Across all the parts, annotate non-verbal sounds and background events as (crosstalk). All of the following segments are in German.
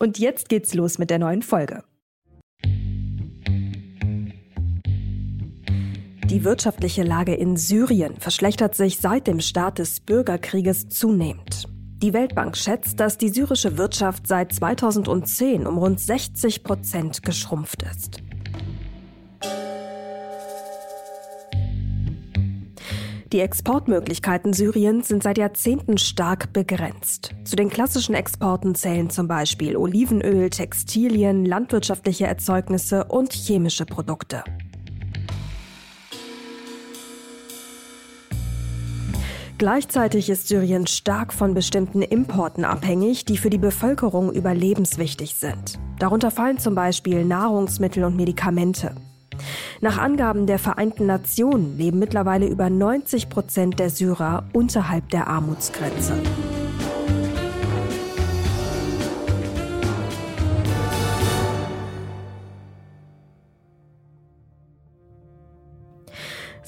Und jetzt geht's los mit der neuen Folge. Die wirtschaftliche Lage in Syrien verschlechtert sich seit dem Start des Bürgerkrieges zunehmend. Die Weltbank schätzt, dass die syrische Wirtschaft seit 2010 um rund 60 Prozent geschrumpft ist. Die Exportmöglichkeiten Syriens sind seit Jahrzehnten stark begrenzt. Zu den klassischen Exporten zählen zum Beispiel Olivenöl, Textilien, landwirtschaftliche Erzeugnisse und chemische Produkte. Gleichzeitig ist Syrien stark von bestimmten Importen abhängig, die für die Bevölkerung überlebenswichtig sind. Darunter fallen zum Beispiel Nahrungsmittel und Medikamente. Nach Angaben der Vereinten Nationen leben mittlerweile über 90 Prozent der Syrer unterhalb der Armutsgrenze.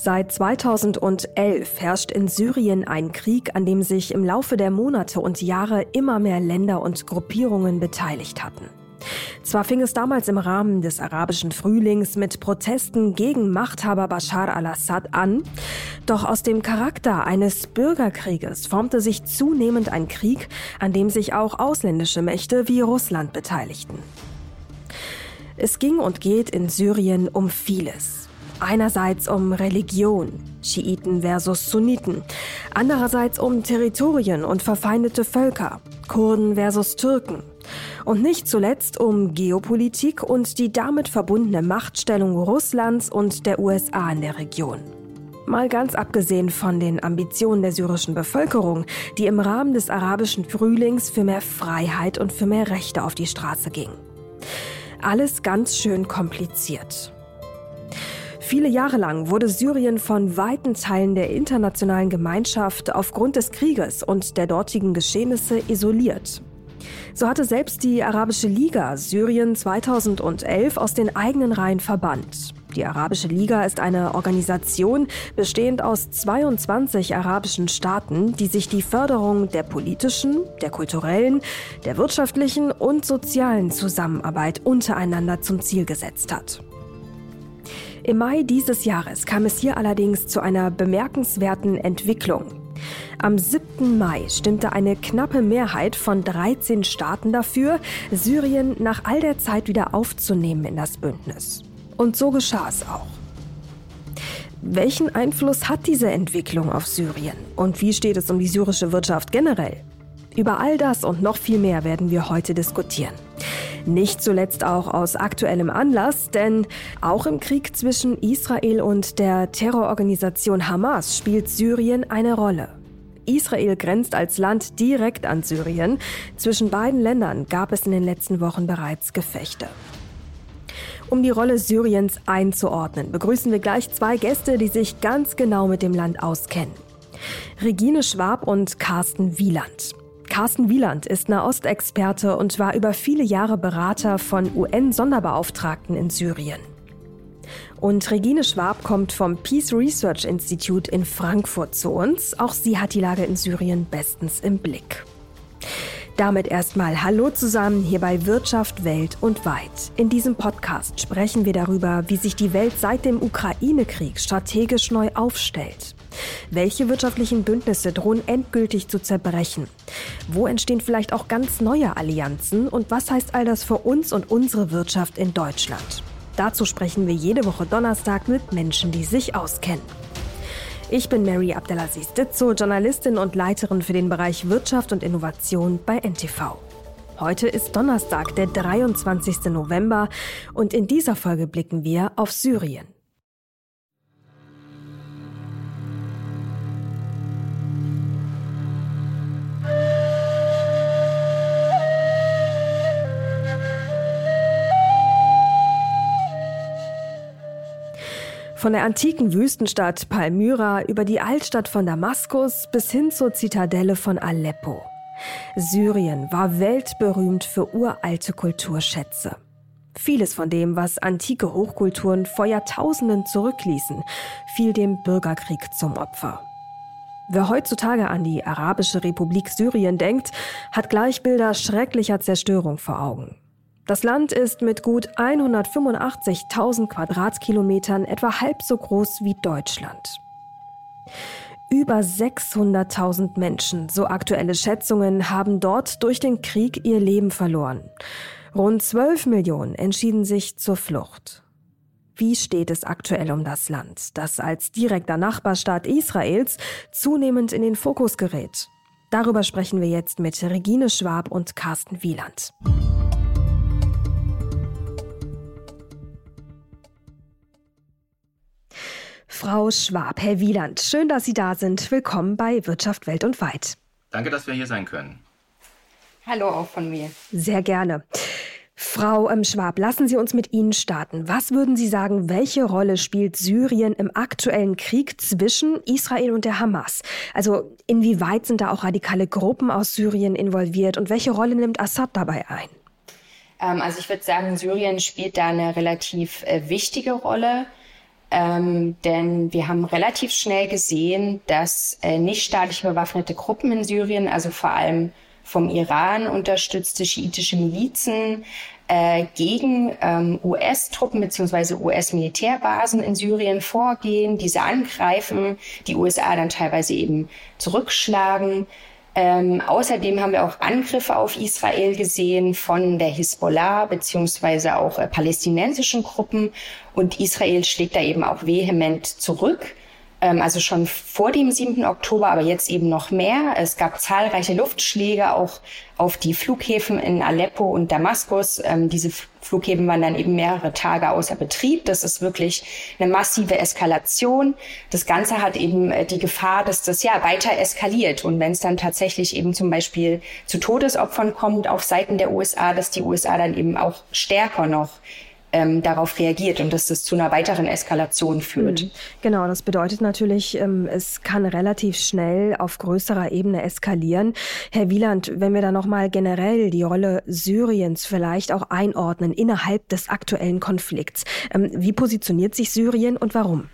Seit 2011 herrscht in Syrien ein Krieg, an dem sich im Laufe der Monate und Jahre immer mehr Länder und Gruppierungen beteiligt hatten. Zwar fing es damals im Rahmen des arabischen Frühlings mit Protesten gegen Machthaber Bashar al-Assad an, doch aus dem Charakter eines Bürgerkrieges formte sich zunehmend ein Krieg, an dem sich auch ausländische Mächte wie Russland beteiligten. Es ging und geht in Syrien um vieles. Einerseits um Religion, Schiiten versus Sunniten, andererseits um Territorien und verfeindete Völker, Kurden versus Türken. Und nicht zuletzt um Geopolitik und die damit verbundene Machtstellung Russlands und der USA in der Region. Mal ganz abgesehen von den Ambitionen der syrischen Bevölkerung, die im Rahmen des arabischen Frühlings für mehr Freiheit und für mehr Rechte auf die Straße ging. Alles ganz schön kompliziert. Viele Jahre lang wurde Syrien von weiten Teilen der internationalen Gemeinschaft aufgrund des Krieges und der dortigen Geschehnisse isoliert. So hatte selbst die Arabische Liga Syrien 2011 aus den eigenen Reihen verbannt. Die Arabische Liga ist eine Organisation bestehend aus 22 arabischen Staaten, die sich die Förderung der politischen, der kulturellen, der wirtschaftlichen und sozialen Zusammenarbeit untereinander zum Ziel gesetzt hat. Im Mai dieses Jahres kam es hier allerdings zu einer bemerkenswerten Entwicklung. Am 7. Mai stimmte eine knappe Mehrheit von 13 Staaten dafür, Syrien nach all der Zeit wieder aufzunehmen in das Bündnis. Und so geschah es auch. Welchen Einfluss hat diese Entwicklung auf Syrien? Und wie steht es um die syrische Wirtschaft generell? Über all das und noch viel mehr werden wir heute diskutieren. Nicht zuletzt auch aus aktuellem Anlass, denn auch im Krieg zwischen Israel und der Terrororganisation Hamas spielt Syrien eine Rolle. Israel grenzt als Land direkt an Syrien. Zwischen beiden Ländern gab es in den letzten Wochen bereits Gefechte. Um die Rolle Syriens einzuordnen, begrüßen wir gleich zwei Gäste, die sich ganz genau mit dem Land auskennen. Regine Schwab und Carsten Wieland. Carsten Wieland ist Nahostexperte und war über viele Jahre Berater von UN-Sonderbeauftragten in Syrien. Und Regine Schwab kommt vom Peace Research Institute in Frankfurt zu uns. Auch sie hat die Lage in Syrien bestens im Blick. Damit erstmal Hallo zusammen hier bei Wirtschaft Welt und Weit. In diesem Podcast sprechen wir darüber, wie sich die Welt seit dem Ukraine-Krieg strategisch neu aufstellt. Welche wirtschaftlichen Bündnisse drohen endgültig zu zerbrechen? Wo entstehen vielleicht auch ganz neue Allianzen? Und was heißt all das für uns und unsere Wirtschaft in Deutschland? Dazu sprechen wir jede Woche Donnerstag mit Menschen, die sich auskennen. Ich bin Mary Abdelaziz Ditzo, Journalistin und Leiterin für den Bereich Wirtschaft und Innovation bei NTV. Heute ist Donnerstag, der 23. November und in dieser Folge blicken wir auf Syrien. Von der antiken Wüstenstadt Palmyra über die Altstadt von Damaskus bis hin zur Zitadelle von Aleppo. Syrien war weltberühmt für uralte Kulturschätze. Vieles von dem, was antike Hochkulturen vor Jahrtausenden zurückließen, fiel dem Bürgerkrieg zum Opfer. Wer heutzutage an die Arabische Republik Syrien denkt, hat gleich Bilder schrecklicher Zerstörung vor Augen. Das Land ist mit gut 185.000 Quadratkilometern etwa halb so groß wie Deutschland. Über 600.000 Menschen, so aktuelle Schätzungen, haben dort durch den Krieg ihr Leben verloren. Rund 12 Millionen entschieden sich zur Flucht. Wie steht es aktuell um das Land, das als direkter Nachbarstaat Israels zunehmend in den Fokus gerät? Darüber sprechen wir jetzt mit Regine Schwab und Carsten Wieland. Frau Schwab, Herr Wieland, schön, dass Sie da sind. Willkommen bei Wirtschaft Welt und Weit. Danke, dass wir hier sein können. Hallo auch von mir. Sehr gerne. Frau ähm, Schwab, lassen Sie uns mit Ihnen starten. Was würden Sie sagen, welche Rolle spielt Syrien im aktuellen Krieg zwischen Israel und der Hamas? Also inwieweit sind da auch radikale Gruppen aus Syrien involviert und welche Rolle nimmt Assad dabei ein? Ähm, also ich würde sagen, Syrien spielt da eine relativ äh, wichtige Rolle. Ähm, denn wir haben relativ schnell gesehen, dass äh, nichtstaatlich bewaffnete Gruppen in Syrien, also vor allem vom Iran unterstützte schiitische Milizen, äh, gegen ähm, US-Truppen bzw. US-Militärbasen in Syrien vorgehen, diese angreifen, die USA dann teilweise eben zurückschlagen. Ähm, außerdem haben wir auch Angriffe auf Israel gesehen von der Hisbollah beziehungsweise auch äh, palästinensischen Gruppen und Israel schlägt da eben auch vehement zurück. Ähm, also schon vor dem 7. Oktober, aber jetzt eben noch mehr. Es gab zahlreiche Luftschläge auch auf die Flughäfen in Aleppo und Damaskus. Ähm, diese Flughäfen waren dann eben mehrere Tage außer Betrieb. Das ist wirklich eine massive Eskalation. Das Ganze hat eben äh, die Gefahr, dass das ja weiter eskaliert. Und wenn es dann tatsächlich eben zum Beispiel zu Todesopfern kommt auf Seiten der USA, dass die USA dann eben auch stärker noch ähm, darauf reagiert und dass das zu einer weiteren Eskalation führt. Mhm. Genau, das bedeutet natürlich, ähm, es kann relativ schnell auf größerer Ebene eskalieren. Herr Wieland, wenn wir da nochmal generell die Rolle Syriens vielleicht auch einordnen innerhalb des aktuellen Konflikts. Ähm, wie positioniert sich Syrien und warum?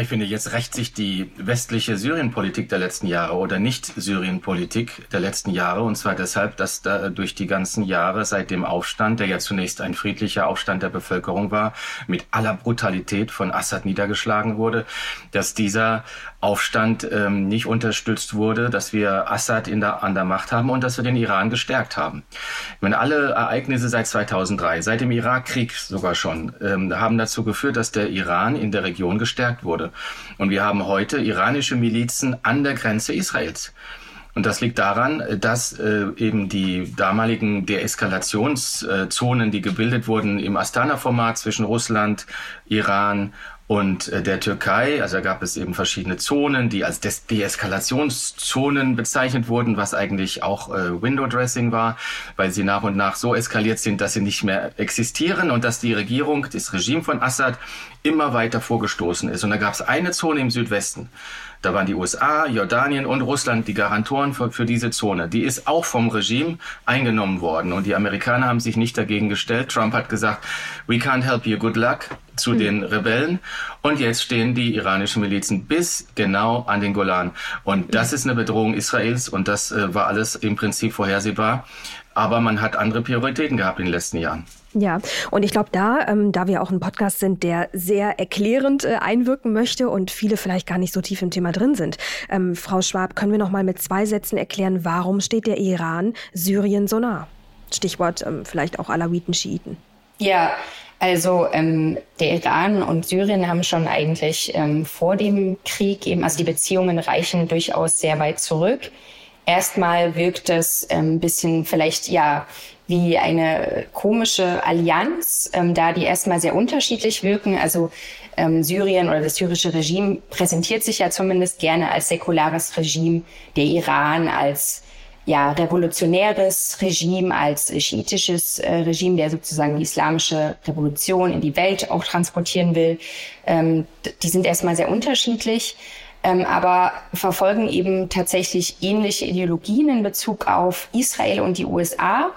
Ich finde, jetzt rächt sich die westliche Syrienpolitik der letzten Jahre oder Nicht-Syrien-Politik der letzten Jahre. Und zwar deshalb, dass da durch die ganzen Jahre seit dem Aufstand, der ja zunächst ein friedlicher Aufstand der Bevölkerung war, mit aller Brutalität von Assad niedergeschlagen wurde, dass dieser Aufstand ähm, nicht unterstützt wurde, dass wir Assad in der, an der Macht haben und dass wir den Iran gestärkt haben. Ich meine, alle Ereignisse seit 2003, seit dem Irakkrieg sogar schon, ähm, haben dazu geführt, dass der Iran in der Region gestärkt wurde. Und wir haben heute iranische Milizen an der Grenze Israels. Und das liegt daran, dass äh, eben die damaligen Deeskalationszonen, die gebildet wurden im Astana-Format zwischen Russland, Iran und äh, der Türkei, also da gab es eben verschiedene Zonen, die als Des Deeskalationszonen bezeichnet wurden, was eigentlich auch äh, Window Dressing war, weil sie nach und nach so eskaliert sind, dass sie nicht mehr existieren und dass die Regierung, das Regime von Assad immer weiter vorgestoßen ist. Und da gab es eine Zone im Südwesten. Da waren die USA, Jordanien und Russland die Garantoren für, für, diese Zone. Die ist auch vom Regime eingenommen worden. Und die Amerikaner haben sich nicht dagegen gestellt. Trump hat gesagt, we can't help you, good luck zu mhm. den Rebellen. Und jetzt stehen die iranischen Milizen bis genau an den Golan. Und das ist eine Bedrohung Israels und das äh, war alles im Prinzip vorhersehbar. Aber man hat andere Prioritäten gehabt in den letzten Jahren. Ja, und ich glaube, da, ähm, da wir auch ein Podcast sind, der sehr erklärend äh, einwirken möchte und viele vielleicht gar nicht so tief im Thema drin sind, ähm, Frau Schwab, können wir noch mal mit zwei Sätzen erklären, warum steht der Iran Syrien so nah? Stichwort ähm, vielleicht auch Alawiten, Schiiten. Ja, also ähm, der Iran und Syrien haben schon eigentlich ähm, vor dem Krieg eben, also die Beziehungen reichen durchaus sehr weit zurück. Erstmal wirkt es ein ähm, bisschen vielleicht ja wie eine komische Allianz, ähm, da die erstmal sehr unterschiedlich wirken. Also ähm, Syrien oder das syrische Regime präsentiert sich ja zumindest gerne als säkulares Regime, der Iran als ja, revolutionäres Regime, als schiitisches äh, Regime, der sozusagen die islamische Revolution in die Welt auch transportieren will. Ähm, die sind erstmal sehr unterschiedlich, ähm, aber verfolgen eben tatsächlich ähnliche Ideologien in Bezug auf Israel und die USA.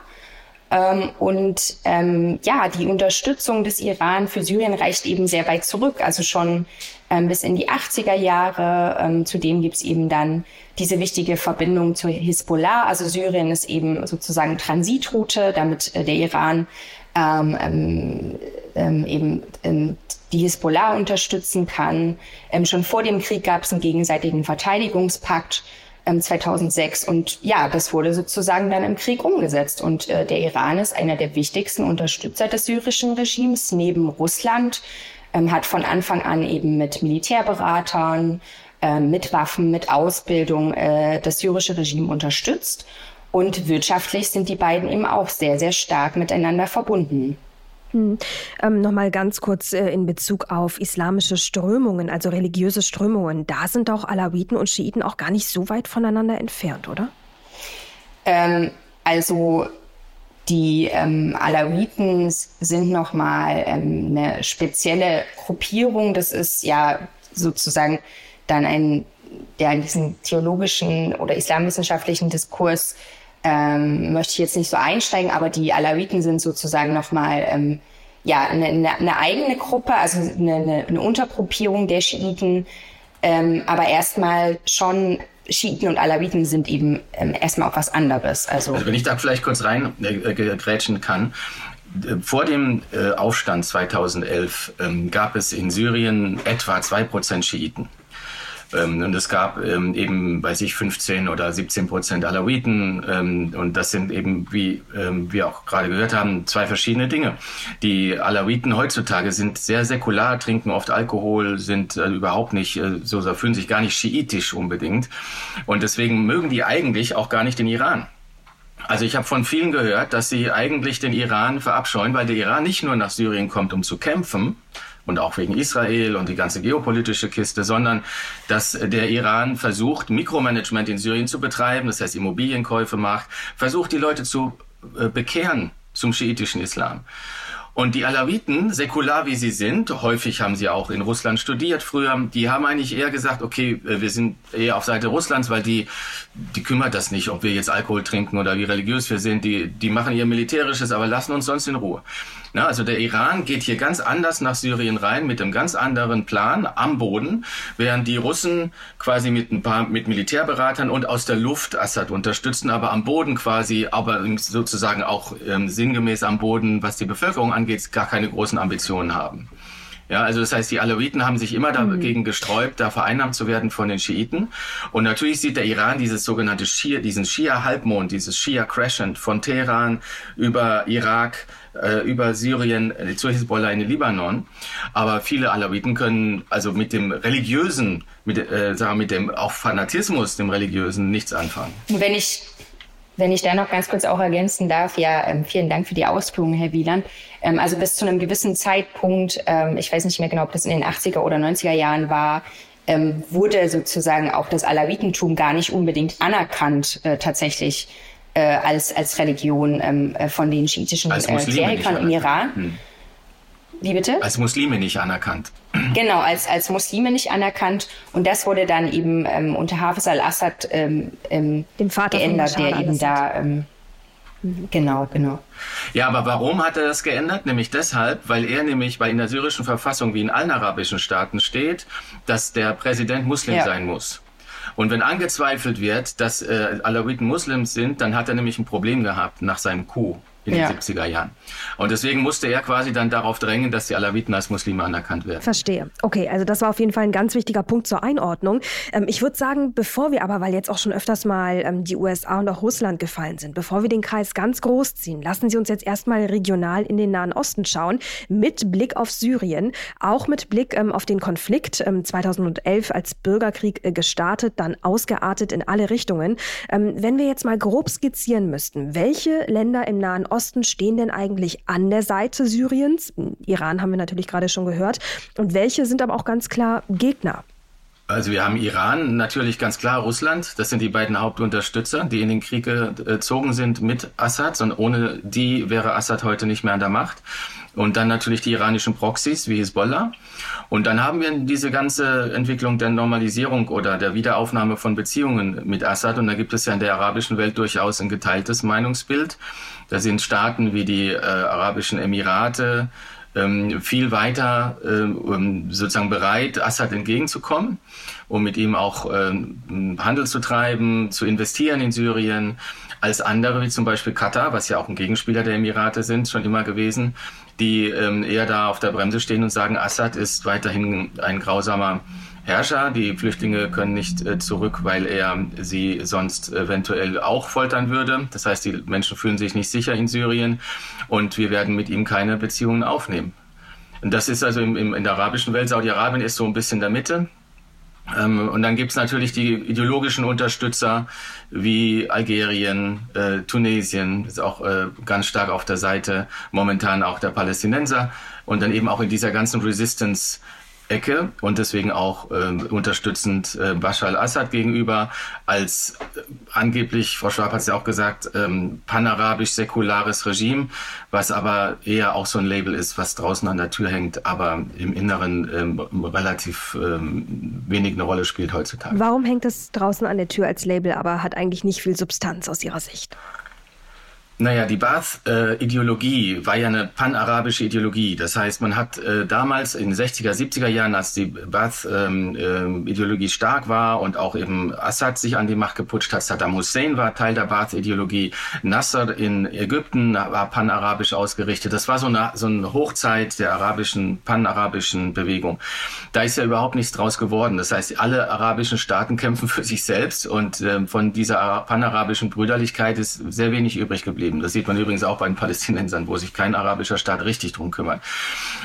Ähm, und ähm, ja, die Unterstützung des Iran für Syrien reicht eben sehr weit zurück, also schon ähm, bis in die 80er Jahre. Ähm, zudem gibt's eben dann diese wichtige Verbindung zur Hisbollah. Also Syrien ist eben sozusagen Transitroute, damit äh, der Iran ähm, ähm, ähm, eben ähm, die Hisbollah unterstützen kann. Ähm, schon vor dem Krieg gab es einen gegenseitigen Verteidigungspakt 2006 ähm, und ja, das wurde sozusagen dann im Krieg umgesetzt. Und äh, der Iran ist einer der wichtigsten Unterstützer des syrischen Regimes. Neben Russland, ähm, hat von Anfang an eben mit Militärberatern, äh, mit Waffen, mit Ausbildung äh, das syrische Regime unterstützt. Und wirtschaftlich sind die beiden eben auch sehr, sehr stark miteinander verbunden. Hm. Ähm, Nochmal ganz kurz äh, in Bezug auf islamische Strömungen, also religiöse Strömungen. Da sind auch Alawiten und Schiiten auch gar nicht so weit voneinander entfernt, oder? Ähm, also die ähm, Alawiten sind nochmal ähm, eine spezielle Gruppierung. Das ist ja sozusagen dann ein, der in diesen theologischen oder islamwissenschaftlichen Diskurs ähm, möchte ich jetzt nicht so einsteigen, aber die Alawiten sind sozusagen nochmal ähm, ja, eine, eine, eigene Gruppe, also eine, eine, Untergruppierung der Schiiten, ähm, aber erstmal schon Schiiten und Alawiten sind eben ähm, erstmal auch was anderes. Also, also wenn ich da vielleicht kurz rein äh, äh grätschen kann. Äh, vor dem äh, Aufstand 2011 ähm, gab es in Syrien etwa zwei Prozent Schiiten. Ähm, und es gab ähm, eben, weiß ich, 15 oder 17 Prozent Alawiten. Ähm, und das sind eben, wie wir auch gerade gehört haben, zwei verschiedene Dinge. Die Alawiten heutzutage sind sehr säkular, trinken oft Alkohol, sind äh, überhaupt nicht, äh, so, so fühlen sich gar nicht schiitisch unbedingt. Und deswegen mögen die eigentlich auch gar nicht den Iran. Also ich habe von vielen gehört, dass sie eigentlich den Iran verabscheuen, weil der Iran nicht nur nach Syrien kommt, um zu kämpfen, und auch wegen Israel und die ganze geopolitische Kiste, sondern dass der Iran versucht, Mikromanagement in Syrien zu betreiben, das heißt Immobilienkäufe macht, versucht die Leute zu äh, bekehren zum schiitischen Islam. Und die Alawiten, säkular wie sie sind, häufig haben sie auch in Russland studiert früher, die haben eigentlich eher gesagt, okay, äh, wir sind eher auf Seite Russlands, weil die, die kümmert das nicht, ob wir jetzt Alkohol trinken oder wie religiös wir sind. Die, die machen ihr Militärisches, aber lassen uns sonst in Ruhe. Na, also der Iran geht hier ganz anders nach Syrien rein mit einem ganz anderen Plan am Boden, während die Russen quasi mit ein paar mit Militärberatern und aus der Luft Assad unterstützen, aber am Boden quasi, aber sozusagen auch ähm, sinngemäß am Boden, was die Bevölkerung angeht, gar keine großen Ambitionen haben. Ja, also das heißt, die Alawiten haben sich immer mhm. dagegen gesträubt, da vereinnahmt zu werden von den Schiiten. Und natürlich sieht der Iran dieses sogenannte Schia, diesen Schia-Halbmond, dieses Schia-Crescent von Teheran über Irak, äh, über Syrien äh, zur Hisbollah in den Libanon. Aber viele Alawiten können also mit dem religiösen, mit, äh, sagen mit dem auch Fanatismus, dem religiösen nichts anfangen. Wenn ich wenn ich da noch ganz kurz auch ergänzen darf, ja, ähm, vielen Dank für die Ausführungen, Herr Wieland. Ähm, also bis zu einem gewissen Zeitpunkt, ähm, ich weiß nicht mehr genau, ob das in den 80er oder 90er Jahren war, ähm, wurde sozusagen auch das Alawitentum gar nicht unbedingt anerkannt äh, tatsächlich äh, als, als Religion ähm, äh, von den schiitischen äh, Klerikern im Iran. Hm. Wie bitte? Als Muslime nicht anerkannt. (clears throat) Genau, als, als Muslime nicht anerkannt. Und das wurde dann eben ähm, unter Hafiz al-Assad ähm, ähm, Dem Vater geändert, der eben da. Ähm. Genau, genau. Ja, aber warum hat er das geändert? Nämlich deshalb, weil er nämlich bei in der syrischen Verfassung wie in allen arabischen Staaten steht, dass der Präsident Muslim ja. sein muss. Und wenn angezweifelt wird, dass äh, Alawiten Muslims sind, dann hat er nämlich ein Problem gehabt nach seinem Coup in ja. den 70er Jahren. Und deswegen musste er quasi dann darauf drängen, dass die Alawiten als Muslime anerkannt werden. Verstehe. Okay, also das war auf jeden Fall ein ganz wichtiger Punkt zur Einordnung. Ähm, ich würde sagen, bevor wir aber, weil jetzt auch schon öfters mal ähm, die USA und auch Russland gefallen sind, bevor wir den Kreis ganz groß ziehen, lassen Sie uns jetzt erstmal regional in den Nahen Osten schauen, mit Blick auf Syrien, auch mit Blick ähm, auf den Konflikt 2011 ähm, als Bürgerkrieg äh, gestartet, dann ausgeartet in alle Richtungen. Ähm, wenn wir jetzt mal grob skizzieren müssten, welche Länder im Nahen Osten stehen denn eigentlich an der Seite Syriens? Iran haben wir natürlich gerade schon gehört. Und welche sind aber auch ganz klar Gegner? Also wir haben Iran, natürlich ganz klar Russland. Das sind die beiden Hauptunterstützer, die in den Krieg gezogen sind mit Assad. Und ohne die wäre Assad heute nicht mehr an der Macht. Und dann natürlich die iranischen Proxys wie Hezbollah. Und dann haben wir diese ganze Entwicklung der Normalisierung oder der Wiederaufnahme von Beziehungen mit Assad. Und da gibt es ja in der arabischen Welt durchaus ein geteiltes Meinungsbild. Da sind Staaten wie die äh, Arabischen Emirate, ähm, viel weiter ähm, sozusagen bereit, Assad entgegenzukommen, um mit ihm auch ähm, Handel zu treiben, zu investieren in Syrien, als andere, wie zum Beispiel Katar, was ja auch ein Gegenspieler der Emirate sind, schon immer gewesen, die ähm, eher da auf der Bremse stehen und sagen, Assad ist weiterhin ein grausamer Herrscher. Die Flüchtlinge können nicht äh, zurück, weil er sie sonst eventuell auch foltern würde. Das heißt, die Menschen fühlen sich nicht sicher in Syrien und wir werden mit ihm keine Beziehungen aufnehmen. Und das ist also im, im, in der arabischen Welt, Saudi-Arabien ist so ein bisschen in der Mitte. Ähm, und dann gibt's natürlich die ideologischen Unterstützer wie Algerien, äh, Tunesien, ist auch äh, ganz stark auf der Seite momentan auch der Palästinenser. Und dann eben auch in dieser ganzen Resistance Ecke und deswegen auch äh, unterstützend äh, Bashar al-Assad gegenüber als äh, angeblich, Frau Schwab hat es ja auch gesagt, ähm, panarabisch-säkulares Regime, was aber eher auch so ein Label ist, was draußen an der Tür hängt, aber im Inneren ähm, relativ ähm, wenig eine Rolle spielt heutzutage. Warum hängt es draußen an der Tür als Label, aber hat eigentlich nicht viel Substanz aus Ihrer Sicht? Naja, die Baath-Ideologie war ja eine panarabische Ideologie. Das heißt, man hat äh, damals in den 60er, 70er Jahren, als die Baath-Ideologie ähm, äh, stark war und auch eben Assad sich an die Macht geputscht hat, Saddam Hussein war Teil der Baath-Ideologie, Nasser in Ägypten war panarabisch ausgerichtet. Das war so eine, so eine Hochzeit der arabischen, panarabischen Bewegung. Da ist ja überhaupt nichts draus geworden. Das heißt, alle arabischen Staaten kämpfen für sich selbst und äh, von dieser panarabischen Brüderlichkeit ist sehr wenig übrig geblieben leben. Das sieht man übrigens auch bei den Palästinensern, wo sich kein arabischer Staat richtig drum kümmert.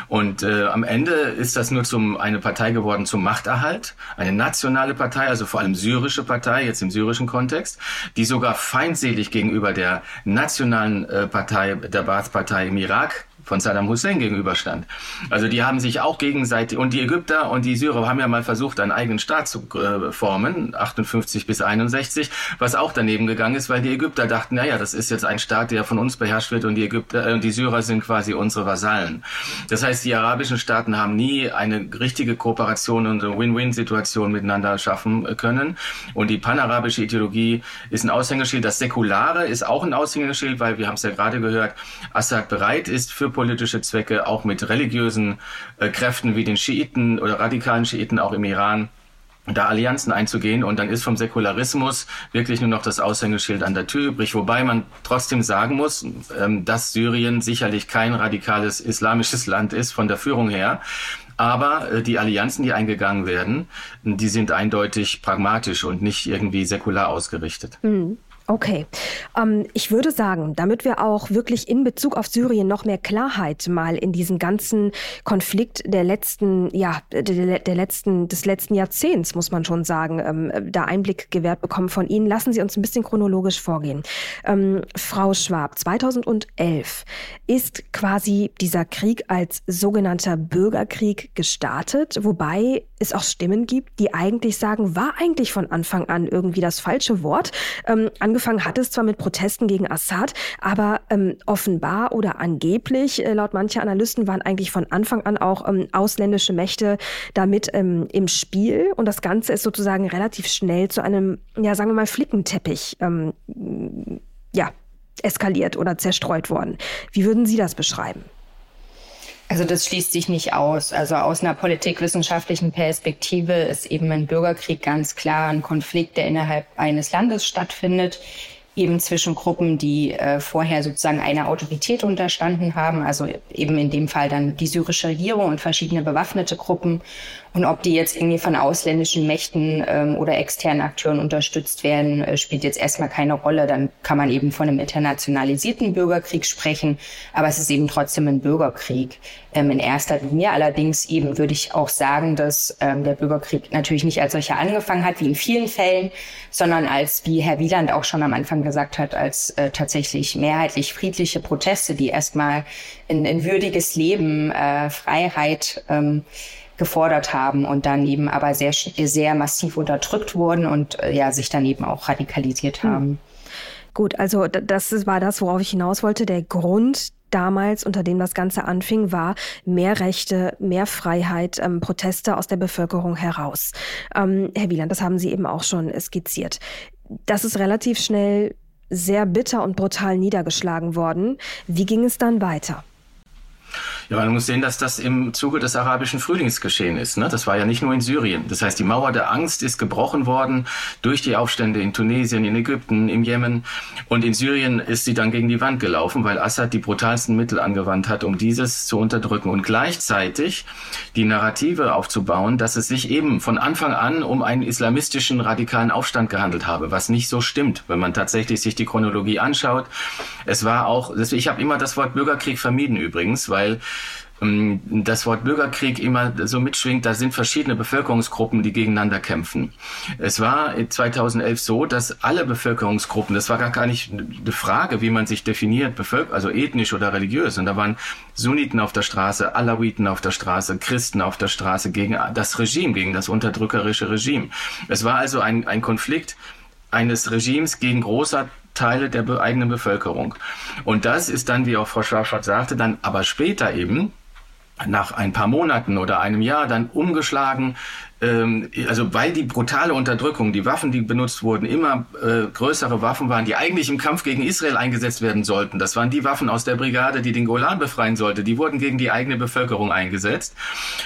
Und äh, am Ende ist das nur zum eine Partei geworden zum Machterhalt, eine nationale Partei, also vor allem syrische Partei jetzt im syrischen Kontext, die sogar feindselig gegenüber der nationalen äh, Partei, der Baath-Partei im Irak von Saddam Hussein gegenüberstand. Also die haben sich auch gegenseitig, und die Ägypter und die Syrer haben ja mal versucht, einen eigenen Staat zu äh, formen, 58 bis 61, was auch daneben gegangen ist, weil die Ägypter dachten, naja, das ist jetzt ein Staat, der von uns beherrscht wird und die Ägypter, äh, die Syrer sind quasi unsere Vasallen. Das heißt, die arabischen Staaten haben nie eine richtige Kooperation und eine Win-Win-Situation miteinander schaffen äh, können. Und die panarabische Ideologie ist ein Aushängeschild. Das Säkulare ist auch ein Aushängeschild, weil wir haben es ja gerade gehört, Assad bereit ist für politische Zwecke, auch mit religiösen äh, Kräften wie den Schiiten oder radikalen Schiiten auch im Iran da Allianzen einzugehen und dann ist vom Säkularismus wirklich nur noch das Aushängeschild an der Tür übrig, wobei man trotzdem sagen muss, ähm, dass Syrien sicherlich kein radikales islamisches Land ist von der Führung her. Aber äh, die Allianzen, die eingegangen werden, die sind eindeutig pragmatisch und nicht irgendwie säkular ausgerichtet. Mhm. Okay. Ähm, ich würde sagen, damit wir auch wirklich in Bezug auf Syrien noch mehr Klarheit mal in diesen ganzen Konflikt der letzten, ja, der, der letzten, des letzten Jahrzehnts, muss man schon sagen, ähm, da Einblick gewährt bekommen von Ihnen, lassen Sie uns ein bisschen chronologisch vorgehen. Ähm, Frau Schwab, 2011 ist quasi dieser Krieg als sogenannter Bürgerkrieg gestartet, wobei es auch Stimmen gibt, die eigentlich sagen, war eigentlich von Anfang an irgendwie das falsche Wort. Ähm, angefangen hat es zwar mit Protesten gegen Assad, aber ähm, offenbar oder angeblich, äh, laut mancher Analysten, waren eigentlich von Anfang an auch ähm, ausländische Mächte damit ähm, im Spiel. Und das Ganze ist sozusagen relativ schnell zu einem, ja, sagen wir mal, Flickenteppich, ähm, ja, eskaliert oder zerstreut worden. Wie würden Sie das beschreiben? Also das schließt sich nicht aus. Also aus einer politikwissenschaftlichen Perspektive ist eben ein Bürgerkrieg ganz klar ein Konflikt, der innerhalb eines Landes stattfindet, eben zwischen Gruppen, die äh, vorher sozusagen einer Autorität unterstanden haben, also eben in dem Fall dann die syrische Regierung und verschiedene bewaffnete Gruppen und ob die jetzt irgendwie von ausländischen Mächten ähm, oder externen Akteuren unterstützt werden, äh, spielt jetzt erstmal keine Rolle. Dann kann man eben von einem internationalisierten Bürgerkrieg sprechen. Aber es ist eben trotzdem ein Bürgerkrieg ähm, in erster Linie. Allerdings eben würde ich auch sagen, dass ähm, der Bürgerkrieg natürlich nicht als solcher angefangen hat, wie in vielen Fällen, sondern als, wie Herr Wieland auch schon am Anfang gesagt hat, als äh, tatsächlich mehrheitlich friedliche Proteste, die erstmal in, in würdiges Leben, äh, Freiheit, ähm, gefordert haben und dann eben aber sehr, sehr massiv unterdrückt wurden und äh, ja, sich dann eben auch radikalisiert hm. haben. Gut, also das war das, worauf ich hinaus wollte. Der Grund damals, unter dem das Ganze anfing, war mehr Rechte, mehr Freiheit, ähm, Proteste aus der Bevölkerung heraus. Ähm, Herr Wieland, das haben Sie eben auch schon skizziert. Das ist relativ schnell sehr bitter und brutal niedergeschlagen worden. Wie ging es dann weiter? Ja, man muss sehen, dass das im Zuge des arabischen Frühlings geschehen ist. Ne? Das war ja nicht nur in Syrien. Das heißt, die Mauer der Angst ist gebrochen worden durch die Aufstände in Tunesien, in Ägypten, im Jemen. Und in Syrien ist sie dann gegen die Wand gelaufen, weil Assad die brutalsten Mittel angewandt hat, um dieses zu unterdrücken. Und gleichzeitig die Narrative aufzubauen, dass es sich eben von Anfang an um einen islamistischen radikalen Aufstand gehandelt habe, was nicht so stimmt, wenn man tatsächlich sich die Chronologie anschaut. Es war auch, ich habe immer das Wort Bürgerkrieg vermieden übrigens, weil das Wort Bürgerkrieg immer so mitschwingt, da sind verschiedene Bevölkerungsgruppen, die gegeneinander kämpfen. Es war 2011 so, dass alle Bevölkerungsgruppen, das war gar nicht eine Frage, wie man sich definiert, also ethnisch oder religiös, und da waren Sunniten auf der Straße, Alawiten auf der Straße, Christen auf der Straße gegen das Regime, gegen das unterdrückerische Regime. Es war also ein, ein Konflikt eines Regimes gegen großer Teile der eigenen Bevölkerung. Und das ist dann, wie auch Frau Schwarz sagte, dann aber später eben nach ein paar Monaten oder einem Jahr dann umgeschlagen ähm, also weil die brutale Unterdrückung, die Waffen, die benutzt wurden, immer äh, größere Waffen waren, die eigentlich im Kampf gegen Israel eingesetzt werden sollten. Das waren die Waffen aus der Brigade, die den Golan befreien sollte. Die wurden gegen die eigene Bevölkerung eingesetzt.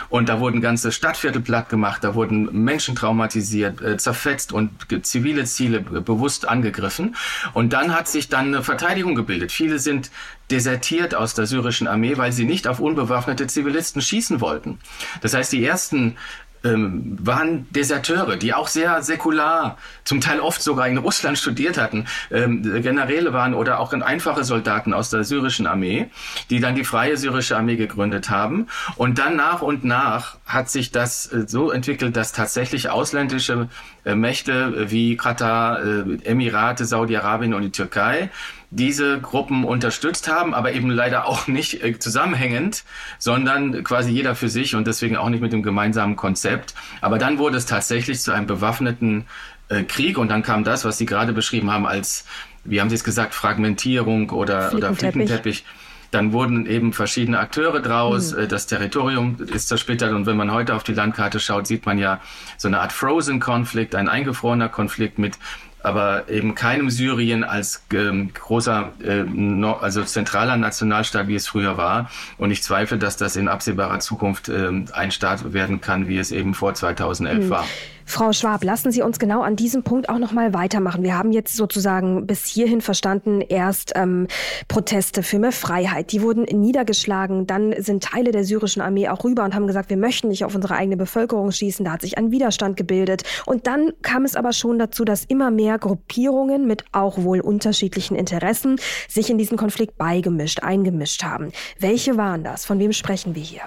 Und da wurden ganze Stadtviertel platt gemacht, da wurden Menschen traumatisiert, äh, zerfetzt und zivile Ziele bewusst angegriffen. Und dann hat sich dann eine Verteidigung gebildet. Viele sind desertiert aus der syrischen Armee, weil sie nicht auf unbewaffnete Zivilisten schießen wollten. Das heißt, die ersten ähm, waren Deserteure, die auch sehr säkular, zum Teil oft sogar in Russland studiert hatten, ähm, Generäle waren oder auch einfache Soldaten aus der syrischen Armee, die dann die freie syrische Armee gegründet haben. Und dann nach und nach hat sich das äh, so entwickelt, dass tatsächlich ausländische äh, Mächte wie Katar, äh, Emirate, Saudi-Arabien und die Türkei diese Gruppen unterstützt haben, aber eben leider auch nicht äh, zusammenhängend, sondern quasi jeder für sich und deswegen auch nicht mit dem gemeinsamen Konzept. Aber dann wurde es tatsächlich zu einem bewaffneten äh, Krieg und dann kam das, was Sie gerade beschrieben haben als, wie haben Sie es gesagt, Fragmentierung oder, oder Flickenteppich. Dann wurden eben verschiedene Akteure draus. Mhm. Das Territorium ist zersplittert und wenn man heute auf die Landkarte schaut, sieht man ja so eine Art Frozen-Konflikt, ein eingefrorener Konflikt mit aber eben keinem Syrien als ähm, großer, äh, no, also zentraler Nationalstaat, wie es früher war. Und ich zweifle, dass das in absehbarer Zukunft äh, ein Staat werden kann, wie es eben vor 2011 mhm. war. Frau Schwab, lassen Sie uns genau an diesem Punkt auch noch mal weitermachen. Wir haben jetzt sozusagen bis hierhin verstanden, erst ähm, Proteste für mehr Freiheit, die wurden niedergeschlagen. Dann sind Teile der syrischen Armee auch rüber und haben gesagt, wir möchten nicht auf unsere eigene Bevölkerung schießen. Da hat sich ein Widerstand gebildet. Und dann kam es aber schon dazu, dass immer mehr Gruppierungen mit auch wohl unterschiedlichen Interessen sich in diesen Konflikt beigemischt, eingemischt haben. Welche waren das? Von wem sprechen wir hier?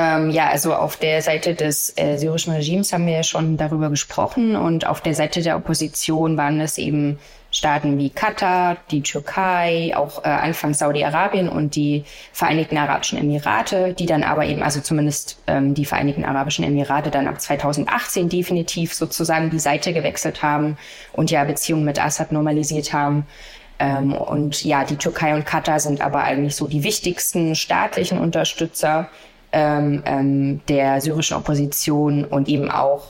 Ähm, ja, also auf der Seite des äh, syrischen Regimes haben wir ja schon darüber gesprochen und auf der Seite der Opposition waren es eben Staaten wie Katar, die Türkei, auch äh, anfangs Saudi-Arabien und die Vereinigten Arabischen Emirate, die dann aber eben, also zumindest ähm, die Vereinigten Arabischen Emirate dann ab 2018 definitiv sozusagen die Seite gewechselt haben und ja Beziehungen mit Assad normalisiert haben. Ähm, und ja, die Türkei und Katar sind aber eigentlich so die wichtigsten staatlichen Unterstützer ähm, ähm, der syrischen Opposition und eben auch